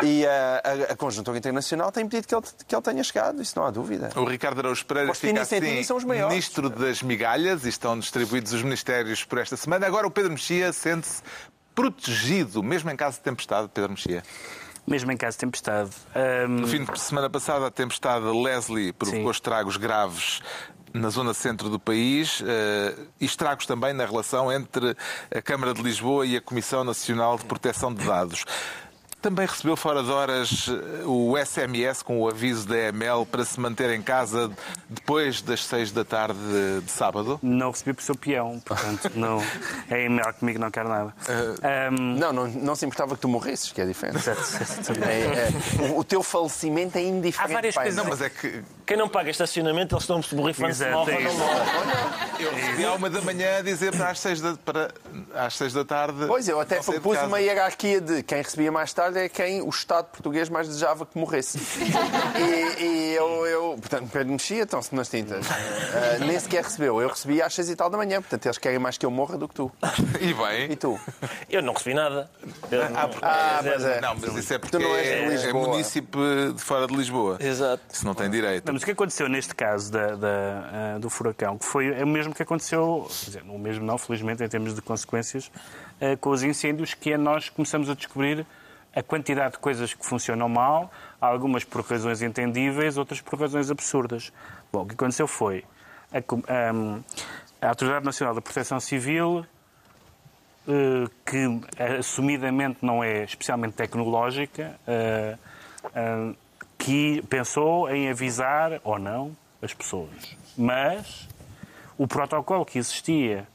e, e a, a, a conjuntura internacional tem pedido que ele, que ele tenha chegado, isso não há dúvida. O Ricardo Araújo Pereira fica assim, são os maiores. ministro das migalhas e estão distribuídos os ministérios por esta semana. Agora o Pedro Mexia sente-se protegido, mesmo em caso de tempestade, Pedro Mexia. Mesmo em caso de tempestade. Ahm, No fim de semana passada, a tempestade Leslie provocou Sim. estragos graves na zona centro do país eh, e estragos também na relação entre a Câmara de Lisboa e a Comissão Nacional de Proteção de Dados. Também recebeu fora de horas eh, o SMS com o aviso da EML para se manter em casa depois das seis da tarde de, sábado. não recebi por seu peão, portanto, não, é e-mail comigo, não quero nada. Ahm, Não, não, não se importava que tu morresses, que é diferente. certo, certo. É, é, o, o teu falecimento é indiferente. Há várias pai. coisas- Não, mas é que Quem não paga estacionamento, eles estão se borrifando se morre é ou não isso. morre. eu recebi à uma da manhã a dizer para às seis da, para, às seis da tarde. Pois, eu até propus uma hierarquia de quem recebia mais tarde é quem o Estado português mais desejava que morresse. e, e eu, eu, portanto, Pedro mexia, estão-se nas tintas. Ah, nem sequer recebeu. Eu recebi às seis e tal da manhã, portanto, eles querem mais que eu morra do que tu. E bem. E tu? Eu não recebi nada. Eu- Ah, mas é. Não, mas isso é porque Tu não és de é, é Lisboa. munícipe de fora de Lisboa. Exato. Isso não tem direito. Não, mas o que aconteceu neste caso da- da, ah, do furacão, que foi é o mesmo que aconteceu, quer dizer, o mesmo não, felizmente, em termos de consequências, ah, com os incêndios, que é nós começamos a descobrir a quantidade de coisas que funcionam mal, algumas por razões entendíveis, outras por razões absurdas. Bom, o que aconteceu foi a, com- ahm, a Autoridade Nacional da Proteção Civil eh, que eh, assumidamente não é especialmente tecnológica, eh, que pensou em avisar ou não as pessoas. Mas o protocolo que existia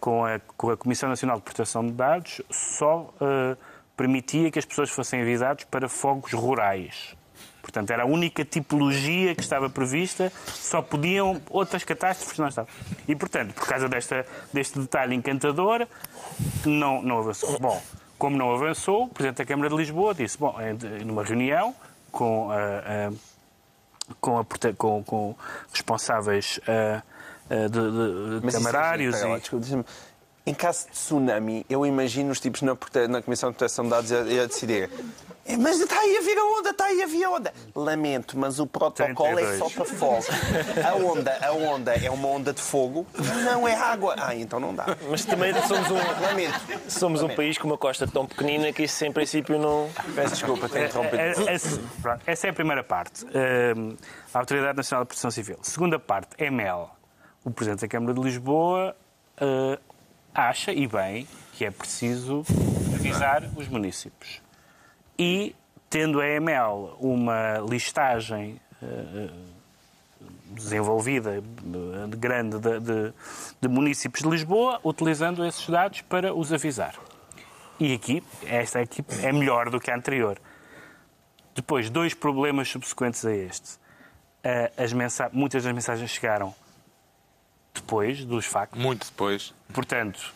com a, com a Comissão Nacional de Proteção de Dados só eh, permitia que as pessoas fossem avisadas para fogos rurais. Portanto, era a única tipologia que estava prevista, só podiam outras catástrofes não estavam. E, portanto, por causa desta, deste detalhe encantador, não, não avançou. Bom, como não avançou, o Presidente da Câmara de Lisboa disse, bom, em- numa reunião com a, a- com, a com- com responsáveis ah, ah, de, de- de isso é- camarários lá, e... desculpa, Em caso de tsunami, eu imagino os tipos na, na Comissão de Proteção de Dados a, a decidir. "É, Mas está aí a vir a onda, está aí a vir a onda. Lamento, mas o protocolo é 32. só para fogo. A onda, a onda é uma onda de fogo, não é água. Ah, então não dá. Mas também somos um, Lamento. somos um país com uma costa tão pequenina que isso, em princípio, não. Peço desculpa, tenho interrompido. É- é- essa- pronto, Essa é a primeira parte. Hum, a Autoridade Nacional de Proteção Civil. Segunda parte, EML. O Presidente da Câmara de Lisboa eh, acha, e bem, que é preciso avisar os municípios. E, tendo a EML uma listagem eh, desenvolvida, eh, grande, de, de, de municípios de Lisboa, utilizando esses dados para os avisar. E aqui, esta equipe é melhor do que a anterior. Depois, dois problemas subsequentes a este. Ah, As mensa- Muitas das mensagens chegaram depois dos factos. Muito depois. Portanto,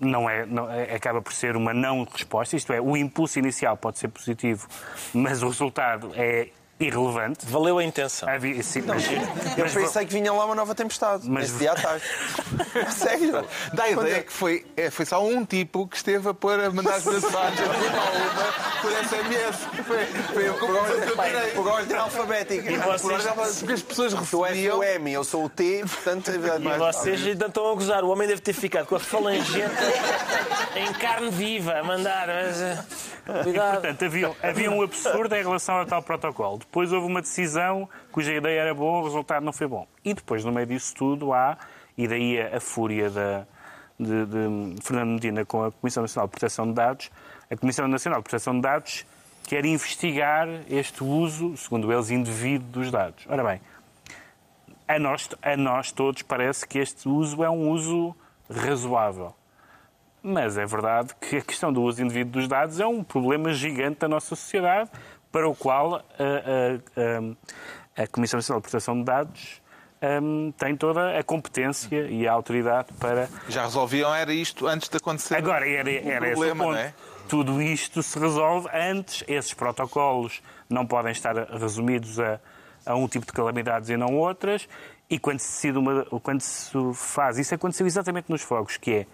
não é, não- é- acaba por ser uma não resposta. Isto é, o impulso inicial pode ser positivo, mas o resultado é irrelevante. Valeu a intenção. Havia- sim, mas- Eu mas- pensei que vinha lá uma nova tempestade, Mas- dia à tarde. A Sério? Dá a ideia é- que foi, é, foi só um tipo que esteve a pôr a mandar as mensagens uma por SMS. Foi, foi que eu Pai. Por ordem alfabética. E vocês- Por ordem. Porque as pessoas Tu és recebiam. o M, eu sou o T, portanto... E vocês ainda estão a gozar. O homem deve ter ficado com a falangeta em carne viva a mandar. Mas, cuidado. Portanto, havia, havia um absurdo em relação a tal protocolo. Depois houve uma decisão cuja ideia era boa, o resultado não foi bom. E depois, no meio disso tudo, há, e daí a, a fúria da, de, de Fernando Medina com a Comissão Nacional de Proteção de Dados, a Comissão Nacional de Proteção de Dados quer investigar este uso, segundo eles, indevido dos dados. Ora bem, a nós, a nós todos parece que este uso é um uso razoável. Mas é verdade que a questão do uso indevido dos dados é um problema gigante da nossa sociedade, para o qual a, a- a- a Comissão Nacional de Proteção de Dados hum, tem toda a competência e a autoridade para. Já resolviam era isto antes de acontecer. Agora, era, era esse o problema, ponto. não é? Tudo isto se resolve antes, esses protocolos não podem estar resumidos a, a um tipo de calamidades e não outras, e quando se, decide uma, quando se faz, isso aconteceu exatamente nos fogos, que é,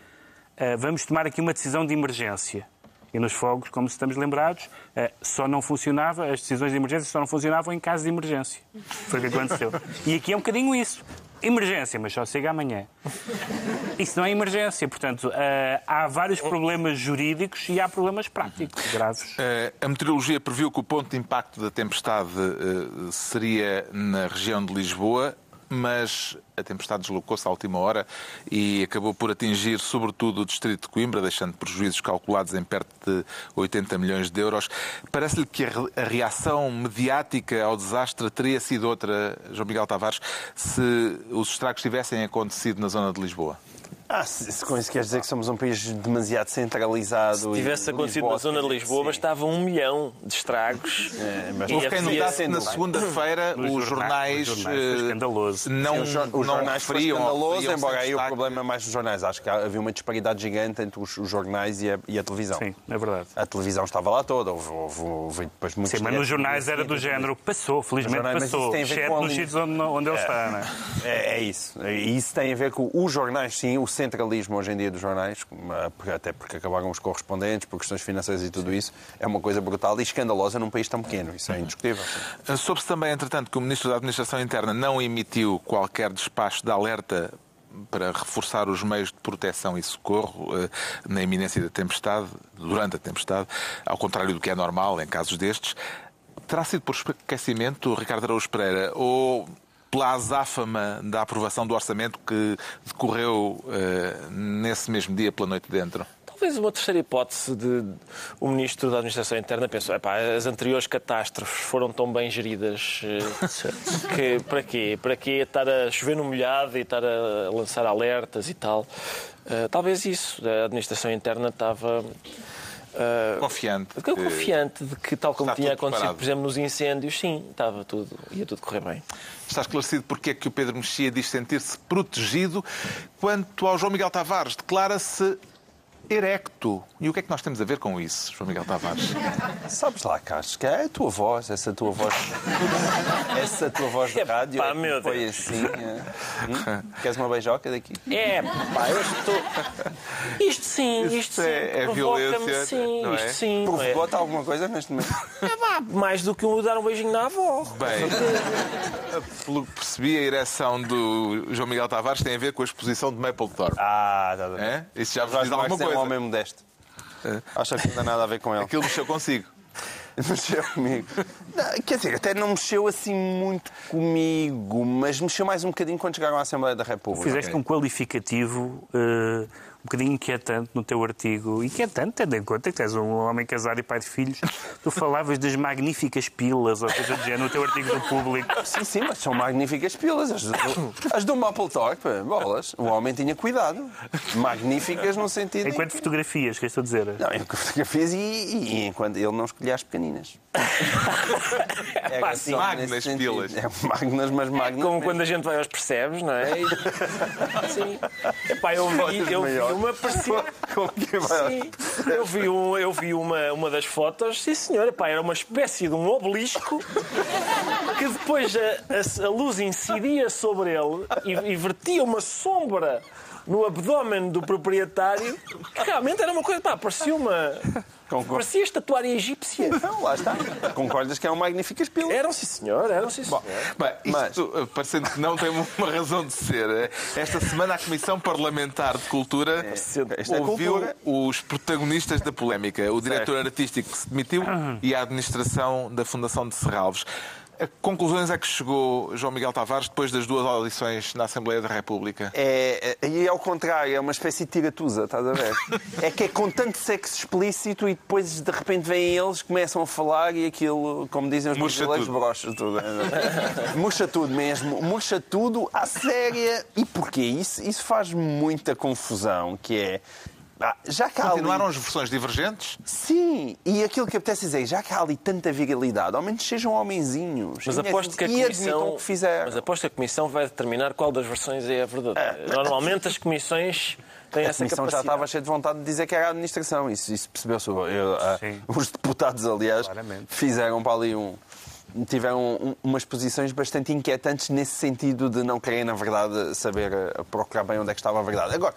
vamos tomar aqui uma decisão de emergência. E nos fogos, como estamos lembrados, eh, só não funcionava, as decisões de emergência só não funcionavam em caso de emergência. Foi o que aconteceu. E aqui é um bocadinho isso. Emergência, mas só chega amanhã. Isso não é emergência. Portanto, eh, há vários problemas jurídicos e há problemas práticos graves. Eh, A meteorologia previu que o ponto de impacto da tempestade eh, seria na região de Lisboa, mas a tempestade deslocou-se à última hora e acabou por atingir sobretudo o distrito de Coimbra, deixando prejuízos calculados em perto de 80 milhões de euros. Parece-lhe que a re- a reação mediática ao desastre teria sido outra, João Miguel Tavares, se os estragos tivessem acontecido na zona de Lisboa? Ah, se, se com isso queres dizer que somos um país demasiado centralizado. Se tivesse e acontecido na zona de Lisboa, sim. bastava um milhão de estragos. É, mas E quem notasse na segunda-feira os jornais, jornais, eh, escandaloso. não, Sim, os jornais referiam escandaloso, embora aí o problema é mais dos jornais. Acho que havia uma disparidade gigante entre os, os jornais e a, e a televisão. Sim, é verdade. A televisão estava lá toda, houve, houve, houve depois muitos Sim, mas nos jornais era do género passou, felizmente jornais, passou, tem a ver exceto nos sítios onde, onde ele está, não é? É, é isso. E isso tem a ver com os jornais, sim, o centralismo hoje em dia dos jornais, até porque acabaram os correspondentes, por questões financeiras e tudo isso, é uma coisa brutal e escandalosa num país tão pequeno. Isso é indiscutível. Soube-se também, entretanto, que o Ministro da Administração Interna não emitiu qualquer despacho de alerta para reforçar os meios de proteção e socorro eh, na iminência da tempestade, durante a tempestade, ao contrário do que é normal em casos destes. Terá sido por esquecimento, Ricardo Araújo Pereira, ou pela azáfama da aprovação do orçamento que decorreu eh, nesse mesmo dia pela noite dentro? Talvez uma terceira hipótese de o Ministro da Administração Interna pensou, "Epá, as anteriores catástrofes foram tão bem geridas eh, que para quê? Para quê estar a chover no molhado e estar a lançar alertas e tal? Eh, talvez isso. A Administração Interna estava... eh, Confiante. que- confiante de que, tal como está tinha acontecido, preparado. por exemplo, nos incêndios, sim, estava tudo, ia tudo correr bem. Está esclarecido porque é que o Pedro Mexia diz sentir-se protegido. Quanto ao João Miguel Tavares, declara-se erecto. E o que é que nós temos a ver com isso, João Miguel Tavares? Sabes lá, Carlos, que é a tua voz, essa tua voz. essa tua voz de Epá, rádio. é que meu foi Deus. assim. é. Hum? Queres uma beijoca daqui? É, pá, eu estou. Isto sim, isto, Isto sim. é- é provoca-me, violência, Sim, não é? isto sim. é? Provocou-te alguma coisa neste momento? É, pá, mais do que um dar um beijinho na avó. Bem, pelo que percebi, a ereção do João Miguel Tavares tem a ver com a exposição de Mapplethorpe. Ah, está bem. É? Isso já vos diz alguma ser um homem modesto. Acha que não tem nada a ver com ele. Aquilo mexeu consigo. Mexeu comigo. Não, quer dizer, até não mexeu assim muito comigo, mas mexeu mais um bocadinho quando chegaram à Assembleia da República. Fizeste um qualificativo eh, um bocadinho inquietante no teu artigo. Inquietante, tendo em conta que és um homem casado e pai de filhos. Tu falavas das magníficas pilas, ou coisa do género, no teu artigo do público. Sim, sim, mas são magníficas pilas. As do, as do Mapplethorpe, bolas. O homem tinha cuidado. Magníficas no sentido. em Enquanto que- fotografias, que estou a dizer. Não, enquanto fotografias e, e, e enquanto ele não escolhia as pequeninas. É Pá, assim, sim. Magnas pilas. É magnas, mas magnas. Como mesmo. quando a gente vai aos percebes, não é? E- Sim. Epá, eu vi, eu vi. Uma parecia. Sim. Eu vi, um, eu vi uma, uma das fotos, sim senhora, epá, era uma espécie de um obelisco que depois a, a- a luz incidia sobre ele e, e vertia uma sombra no abdômen do proprietário que realmente era uma coisa, pá, parecia uma. Concordo. Parecia estatuária egípcia. Não, lá está. Concordas que é um magníficas pilas? Eram, sim senhor, eram, sim senhor. Bem, Mas- isto, eh, parecendo que não tem uma razão de ser, eh, esta semana a Comissão Parlamentar de Cultura Isto é ouviu cultura. os protagonistas da polémica, o diretor Certo. artístico que se demitiu e a administração da Fundação de Serralves. A conclusões é que chegou João Miguel Tavares depois das duas audições na Assembleia da República? É, é- e é ao contrário, é uma espécie de tiratusa, estás a ver? É que é com tanto sexo explícito e depois de repente vêm eles, começam a falar e aquilo, como dizem os Murcha brasileiros, tudo. brocha tudo. Murcha tudo mesmo, murcha tudo à séria. E porquê? Isso, isso faz muita confusão, que é Ah, já que há ali- Continuaram as versões divergentes? Sim, e aquilo que apetece dizer, já que há ali tanta virilidade, ao menos sejam homenzinhos. Mas E aposto que a admitam comissão, que fizeram. mas aposto que a comissão vai determinar qual das versões é a verdadeira. Normalmente as comissões têm A essa comissão já capacidade. estava cheia de vontade de dizer que era a administração. Isso, isso percebeu-se. Eu, ah. Os deputados, aliás, Claramente. fizeram para ali um. Tiveram um- umas posições bastante inquietantes nesse sentido de não querem, na verdade, saber ah, procurar bem onde é que estava a verdade. Agora,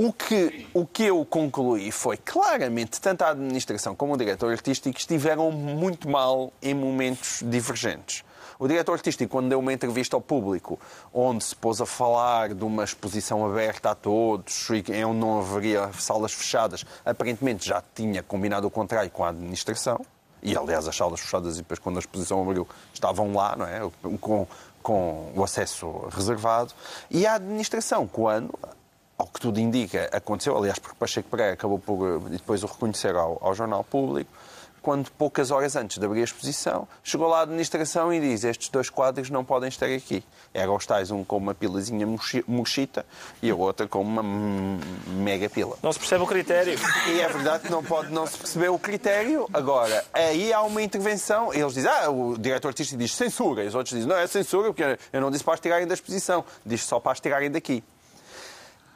o que, o que eu concluí foi claramente tanto a administração como o diretor artístico estiveram muito mal em momentos divergentes. O diretor artístico, quando deu uma entrevista ao público, onde se pôs a falar de uma exposição aberta a todos, e onde não haveria salas fechadas, aparentemente já tinha combinado o contrário com a administração. E, aliás, as salas fechadas, e depois, quando a exposição abriu, estavam lá, não é? Com, com o acesso reservado. E a administração, quando, ao que tudo indica, aconteceu, aliás, porque Pacheco Pereira acabou por eh, depois o reconhecer ao, ao jornal público, quando poucas horas antes de abrir a exposição, chegou lá a administração e diz estes dois quadros não podem estar aqui. Eram os tais, um com uma pilazinha mochi- mochita e a outra com uma mega pila. Não se percebe o critério. E é verdade que não pode não se perceber o critério. Agora, aí há uma intervenção. Eles dizem, ah, o diretor artístico diz censura. E os outros dizem, não, é censura porque eu não disse para as tirarem da exposição. Diz só para as tirarem daqui.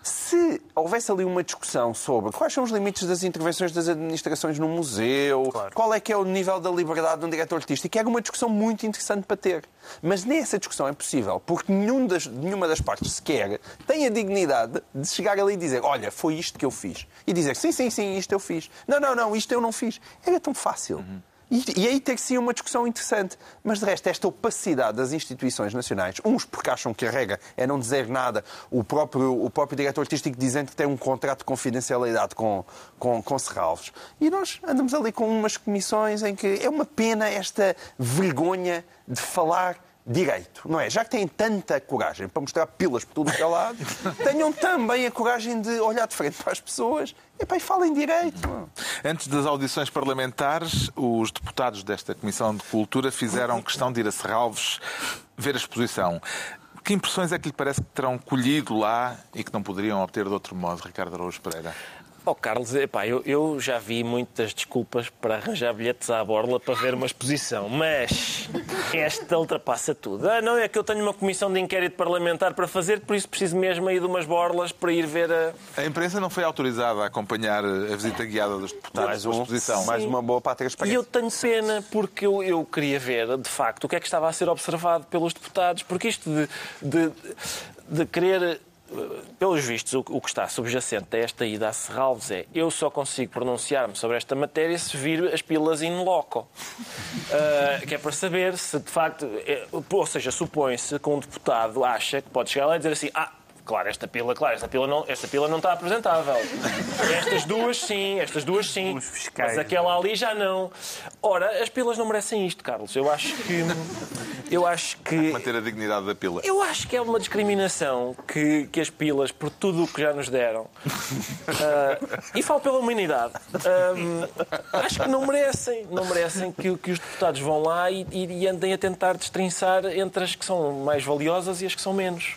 Se houvesse ali uma discussão sobre quais são os limites das intervenções das administrações no museu, Claro. qual é que é o nível da liberdade de um diretor artístico, era uma discussão muito interessante para ter. Mas nessa discussão é possível, porque nenhum das- nenhuma das partes sequer tem a dignidade de chegar ali e dizer olha, foi isto que eu fiz. E dizer sim, sim, sim, isto eu fiz. Não, não, não, isto eu não fiz. Era tão fácil. E, e aí ter sim uma discussão interessante. Mas de resto, esta opacidade das instituições nacionais, uns porque acham que a regra é não dizer nada, o próprio, o próprio diretor artístico dizendo que tem um contrato de confidencialidade com, com, com Serralves. E nós andamos ali com umas comissões em que é uma pena esta vergonha de falar direito, não é? Já que têm tanta coragem para mostrar pilas por tudo que é lado, tenham também a coragem de olhar de frente para as pessoas epá, e falem direito. Antes das audições parlamentares, os deputados desta Comissão de Cultura fizeram questão de ir a Serralves ver a exposição. Que impressões é que lhe parece que terão colhido lá e que não poderiam obter de outro modo, Ricardo Araújo Pereira? Oh, Carlos, epá, eu, eu já vi muitas desculpas para arranjar bilhetes à borla para ver uma exposição, mas esta ultrapassa tudo. Ah, não, é que eu tenho uma comissão de inquérito parlamentar para fazer, por isso preciso mesmo aí de umas borlas para ir ver a... A imprensa não foi autorizada a acompanhar a visita guiada dos deputados Mais, à exposição. mais uma boa para a E eu tenho pena porque eu, eu queria ver, de facto, o que é que estava a ser observado pelos deputados. Porque isto de, de, de querer, pelos vistos, o, que está subjacente a esta ida a Serralves é eu só consigo pronunciar-me sobre esta matéria se vir as pilas in loco. Ah, que é para saber se, de facto, é- ou seja, supõe-se que um deputado acha que pode chegar lá e dizer assim, ah, Claro, esta pila, claro, esta pila não, esta pila não está apresentável. Estas duas sim, estas duas sim. Os fiscais. Mas aquela ali já não. Ora, as pilas não merecem isto, Carlos. Eu acho que. Eu acho que. Manter a dignidade da pila. Eu acho que é uma discriminação que, que as pilas, por tudo o que já nos deram, ah, e falo pela humanidade, ah, acho que não merecem. Não merecem que, que os deputados vão lá e, e- e andem a tentar destrinçar entre as que são mais valiosas e as que são menos.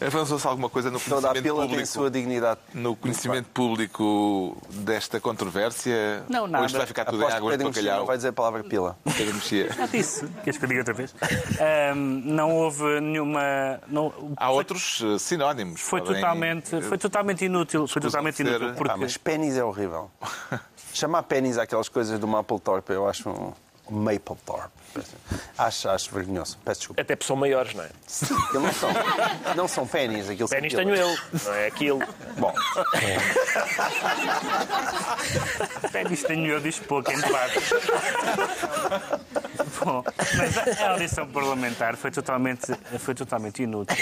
Avançou-se alguma coisa no Toda a conhecimento pila tem público? sua dignidade. No conhecimento público desta controvérsia? Não, Ou nada. isto vai ficar tudo em Aposto que águas de não bacalhau? vai dizer a palavra pila. Pedro Mexia. Já disse. Queres que eu diga outra vez? Ahm, não houve nenhuma. Não, Há foi, outros eh, sinónimos. foi Podem, totalmente, eh, foi totalmente inútil. Foi totalmente ser- inútil. Porque Ah, mas pênis é horrível. Chamar pênis àquelas coisas do Mapplethorpe, eu acho um Mapplethorpe. Acho, acho vergonhoso. Peço desculpa. Até porque são maiores, não é? Eles não são, não são pênis, aquilo são Pênis tenho eu, não é aquilo. Bom, Pênis tenho eu, diz pouco em debate. Bom, mas a a audição parlamentar foi totalmente, foi totalmente inútil.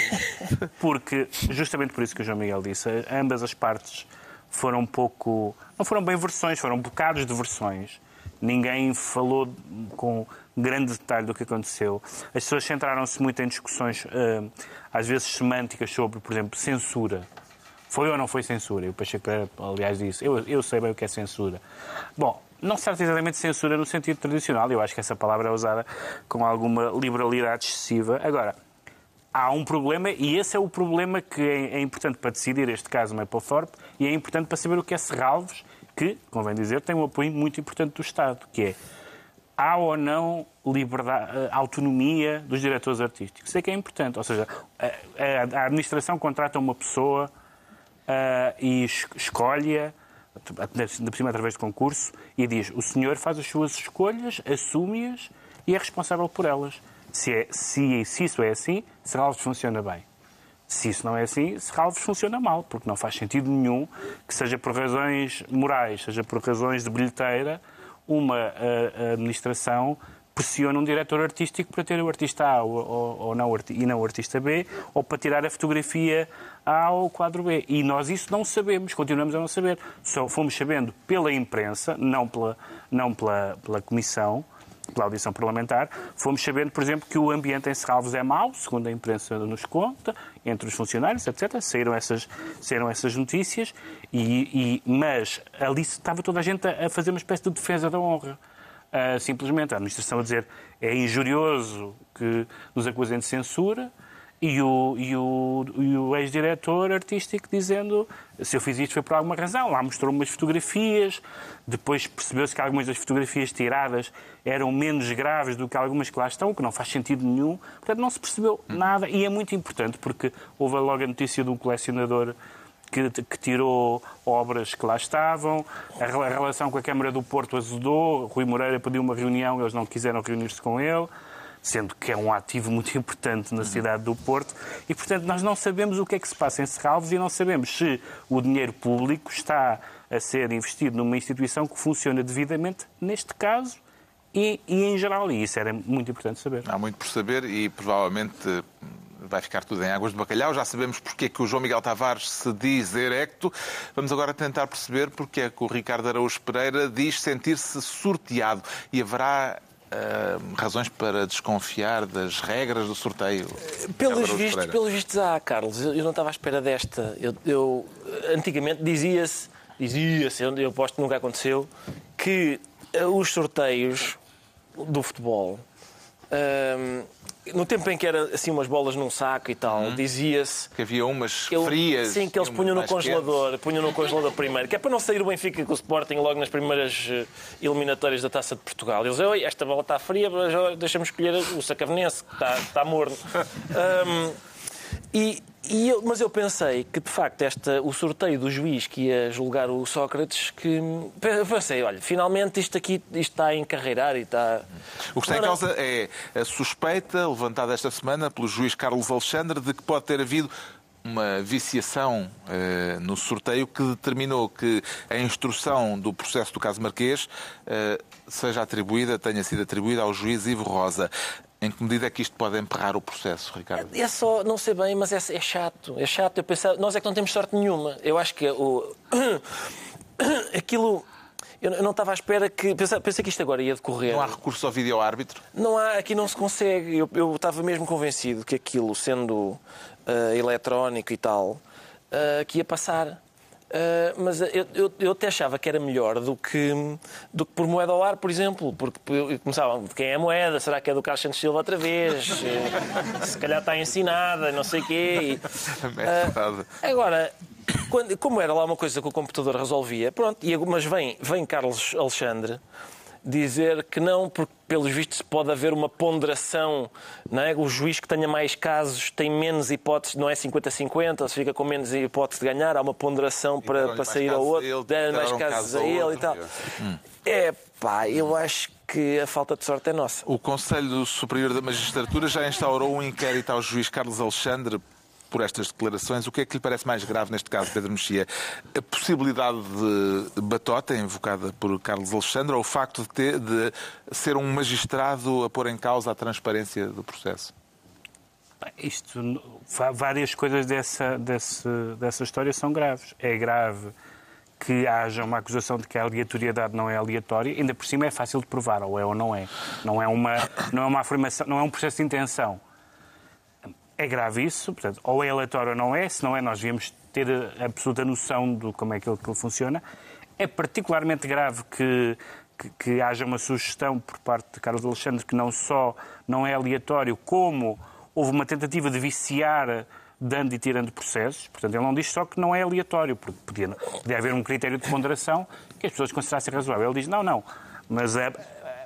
Porque, justamente por isso que o João Miguel disse, ambas as partes foram um pouco. Não foram bem versões, foram bocados de versões. Ninguém falou com grande detalhe do que aconteceu. As pessoas centraram-se muito em discussões, eh, às vezes semânticas, sobre, por exemplo, censura. Foi ou não foi censura? E o Pacheco, aliás, disse: eu, eu sei bem o que é censura. Bom, não se trata exatamente de censura no sentido tradicional, eu acho que essa palavra é usada com alguma liberalidade excessiva. Agora, há um problema, e esse é o problema que é, é importante para decidir este caso Mapplethorpe, e é importante para saber o que é Serralves, que, convém dizer, tem um apoio muito importante do Estado, que é há ou não liberdade, eh, autonomia dos diretores artísticos. Isso é que é importante. Ou seja, a, a administração contrata uma pessoa uh, e escolhe-a, de cima através de concurso, e diz: o senhor faz as suas escolhas, assume-as e é responsável por elas. Se, é, se, se isso é assim, Serralves funciona bem. Se isso não é assim, Serralves funciona mal, porque não faz sentido nenhum que seja por razões morais, seja por razões de bilheteira, uma uh, administração pressiona um diretor artístico para ter o artista A ou, ou não, e não o artista B, ou para tirar a fotografia A ou o quadro B. E nós isso não sabemos, continuamos a não saber. Só fomos sabendo pela imprensa, não pela, não pela, pela comissão, pela audição parlamentar, fomos sabendo, por exemplo, que o ambiente em Serralves é mau, segundo a imprensa nos conta, entre os funcionários, etc. Saíram essas, saíram essas notícias, e, e, mas ali estava toda a gente a fazer uma espécie de defesa da honra. Uh, simplesmente a administração a dizer é injurioso que nos acusem de censura, e o, e o, e o ex-diretor artístico dizendo se eu fiz isto foi por alguma razão. Lá mostrou umas fotografias, depois percebeu-se que algumas das fotografias tiradas eram menos graves do que algumas que lá estão, o que não faz sentido nenhum. Portanto, não se percebeu nada e é muito importante porque houve logo a notícia de um colecionador que, que, tirou obras que lá estavam, a, a relação com a Câmara do Porto azedou, Rui Moreira pediu uma reunião, eles não quiseram reunir-se com ele sendo que é um ativo muito importante na cidade do Porto, e portanto nós não sabemos o que é que se passa em Serralves e não sabemos se o dinheiro público está a ser investido numa instituição que funciona devidamente, neste caso, e, e em geral, e isso era muito importante saber. Há muito por saber e provavelmente vai ficar tudo em águas de bacalhau. Já sabemos porque é que o João Miguel Tavares se diz erecto. Vamos agora tentar perceber porque é que o Ricardo Araújo Pereira diz sentir-se sorteado. E haverá Uh, razões para desconfiar das regras do sorteio? Pelos vistos, pelos vistos há, Carlos. Eu não estava à espera desta. Eu, eu antigamente dizia-se, dizia-se, eu, eu aposto que nunca aconteceu, que uh, os sorteios do futebol uh, no tempo em que era assim umas bolas num saco e tal, hum. dizia-se. Que havia umas frias. Sim, que eles punham no congelador, quentes. punham no congelador primeiro, que é para não sair o Benfica com o Sporting logo nas primeiras eh, eliminatórias da Taça de Portugal. Eles oi, esta bola está fria, deixa-me escolher o sacavenense, que está, está morno. Um, e, e eu, mas eu pensei que, de facto, esta, o sorteio do juiz que ia julgar o Sócrates, que pensei, olha, finalmente isto aqui isto está a encarreirar e está... O que está em causa é a suspeita levantada esta semana pelo juiz Carlos Alexandre de que pode ter havido uma viciação uh, no sorteio que determinou que a instrução do processo do caso Marquês uh, seja atribuída, tenha sido atribuída ao juiz Ivo Rosa. Em que medida é que isto pode emperrar o processo, Ricardo? É, é só, não sei bem, mas é, é, chato. É chato. Eu pensava, nós é que não temos sorte nenhuma. Eu acho que o, aquilo. Eu não estava à espera que. Pensei, pensei, que isto agora ia decorrer. Não há recurso ao vídeo-árbitro? Não há, aqui não se consegue. Eu, eu estava mesmo convencido que aquilo, sendo uh, eletrónico e tal, uh, que ia passar. Uh, mas eu, eu, eu, até achava que era melhor do que, do que por moeda ao ar, por exemplo, porque começavam de quem é a moeda, será que é do Carlos Santos Silva outra vez? Se calhar está ensinada, não sei o quê. Uh, agora, quando, como era lá uma coisa que o computador resolvia, pronto, e, mas vem, vem Carlos Alexandre dizer que não, porque pelos vistos pode haver uma ponderação. Não é? O juiz que tenha mais casos tem menos hipóteses, não é 50-50, se fica com menos hipótese de ganhar, há uma ponderação para, para sair ao outro, dar mais casos a ele e tal. Hum. É pá, eu acho que a falta de sorte é nossa. O Conselho Superior da Magistratura já instaurou um inquérito ao juiz Carlos Alexandre por estas declarações. O que é que lhe parece mais grave neste caso, Pedro Mexia? A possibilidade de batota invocada por Carlos Alexandre ou o facto de, ter, de ser um magistrado a pôr em causa a transparência do processo? Isto, várias coisas dessa, dessa, dessa história são graves. É grave que haja uma acusação de que a aleatoriedade não é aleatória, ainda por cima é fácil de provar, ou é ou não é. Não é uma, não é uma afirmação, não é um processo de intenção. É grave isso, portanto, ou é aleatório ou não é, se não é, nós devíamos ter a absoluta noção de como é que ele, funciona. É particularmente grave que, que, que, haja uma sugestão por parte de Carlos Alexandre que não só não é aleatório, como houve uma tentativa de viciar dando e tirando processos. Portanto, ele não diz só que não é aleatório, porque podia, podia haver um critério de ponderação que as pessoas considerassem razoável. Ele diz, não, não, mas é,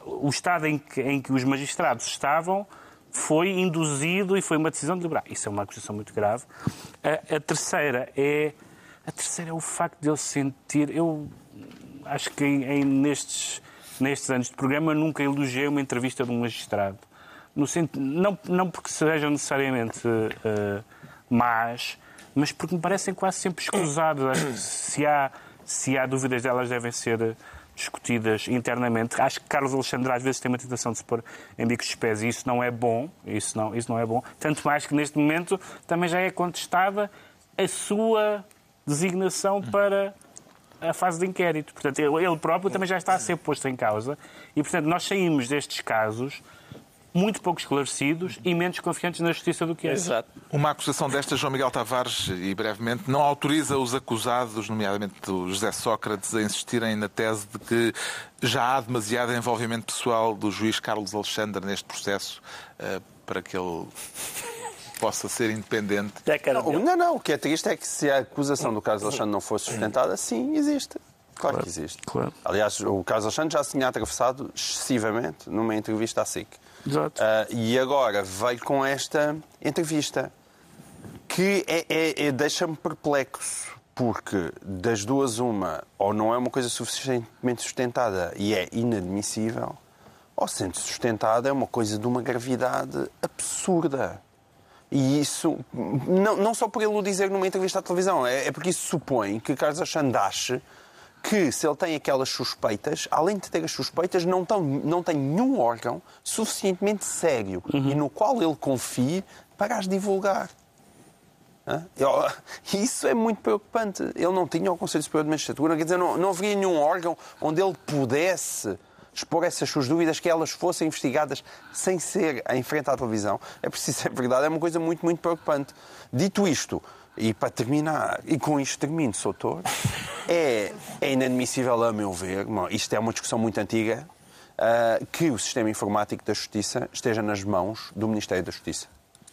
o estado em que, em que os magistrados estavam foi induzido e foi uma decisão deliberada. Isso é uma acusação muito grave. A, a, terceira é a terceira é o facto de ele sentir. Eu acho que em, em, nestes, nestes anos de programa nunca elogiei uma entrevista de um magistrado. No, não, não porque sejam necessariamente uh, más, mas porque me parecem quase sempre escusadas. Se há, se há dúvidas delas devem ser discutidas internamente. Acho que Carlos Alexandre às vezes tem uma tentação de se pôr em bicos de pés e isso não é bom. Isso não, isso não é bom. Tanto mais que neste momento também já é contestada a sua designação para a fase de inquérito. Portanto, ele próprio também já está a ser posto em causa e, portanto, nós saímos destes casos muito pouco esclarecidos e menos confiantes na justiça do que é. Exato. Uma acusação desta, João Miguel Tavares, e brevemente, não autoriza os acusados, nomeadamente do José Sócrates, a insistirem na tese de que já há demasiado envolvimento pessoal do juiz Carlos Alexandre neste processo uh, para que ele possa ser independente. Não, não, não, o que é triste é que se a acusação do Carlos Alexandre não fosse sustentada, sim, existe. Claro, claro que existe. Claro. Aliás, o Carlos Alexandre já se tinha atravessado excessivamente numa entrevista à SIC. Exato. Uh, e agora veio com esta entrevista que é, é, é deixa-me perplexo, porque das duas uma, ou não é uma coisa suficientemente sustentada e é inadmissível, ou sendo sustentada é uma coisa de uma gravidade absurda. E isso, não, não só por ele o dizer numa entrevista à televisão, é, é porque isso supõe que Carlos Alexandre ache que se ele tem aquelas suspeitas, além de ter as suspeitas, não, tão, não tem nenhum órgão suficientemente sério uhum. e no qual ele confie para as divulgar. Isso é muito preocupante. Ele não tinha o Conselho Superior de Magistratura, quer dizer, não, não haveria nenhum órgão onde ele pudesse expor essas suas dúvidas, que elas fossem investigadas sem ser em frente à televisão. É preciso ser verdade, é uma coisa muito, muito preocupante. Dito isto, e para terminar, e com isto termino, Soutor, é, é inadmissível, a meu ver, isto é uma discussão muito antiga, uh, que o sistema informático da Justiça esteja nas mãos do Ministério da Justiça.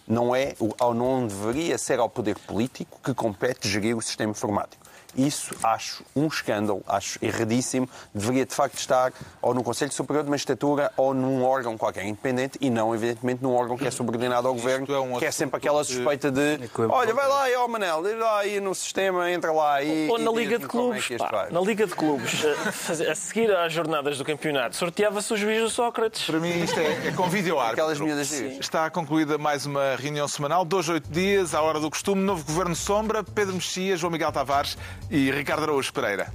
Não é, ou não deveria ser ao poder político que compete gerir o sistema informático. Isso acho um escândalo, acho erradíssimo. Deveria de facto estar ou no Conselho Superior de Magistratura ou num órgão qualquer independente e não, evidentemente, num órgão que é subordinado ao Governo, é um que é sempre aquela suspeita de olha, vai lá, ó Manel, vai lá aí no sistema, entra lá e. Ou na Liga de é Clubes. É pá, na Liga de Clubes, a seguir às jornadas do campeonato, sorteava-se o juiz do Sócrates. Para mim, isto é, é com vídeo Aquelas miúdas Está concluída mais uma reunião semanal, dois, oito dias, à hora do costume, novo Governo Sombra, Pedro Mexia, João Miguel Tavares e Ricardo Araújo Pereira.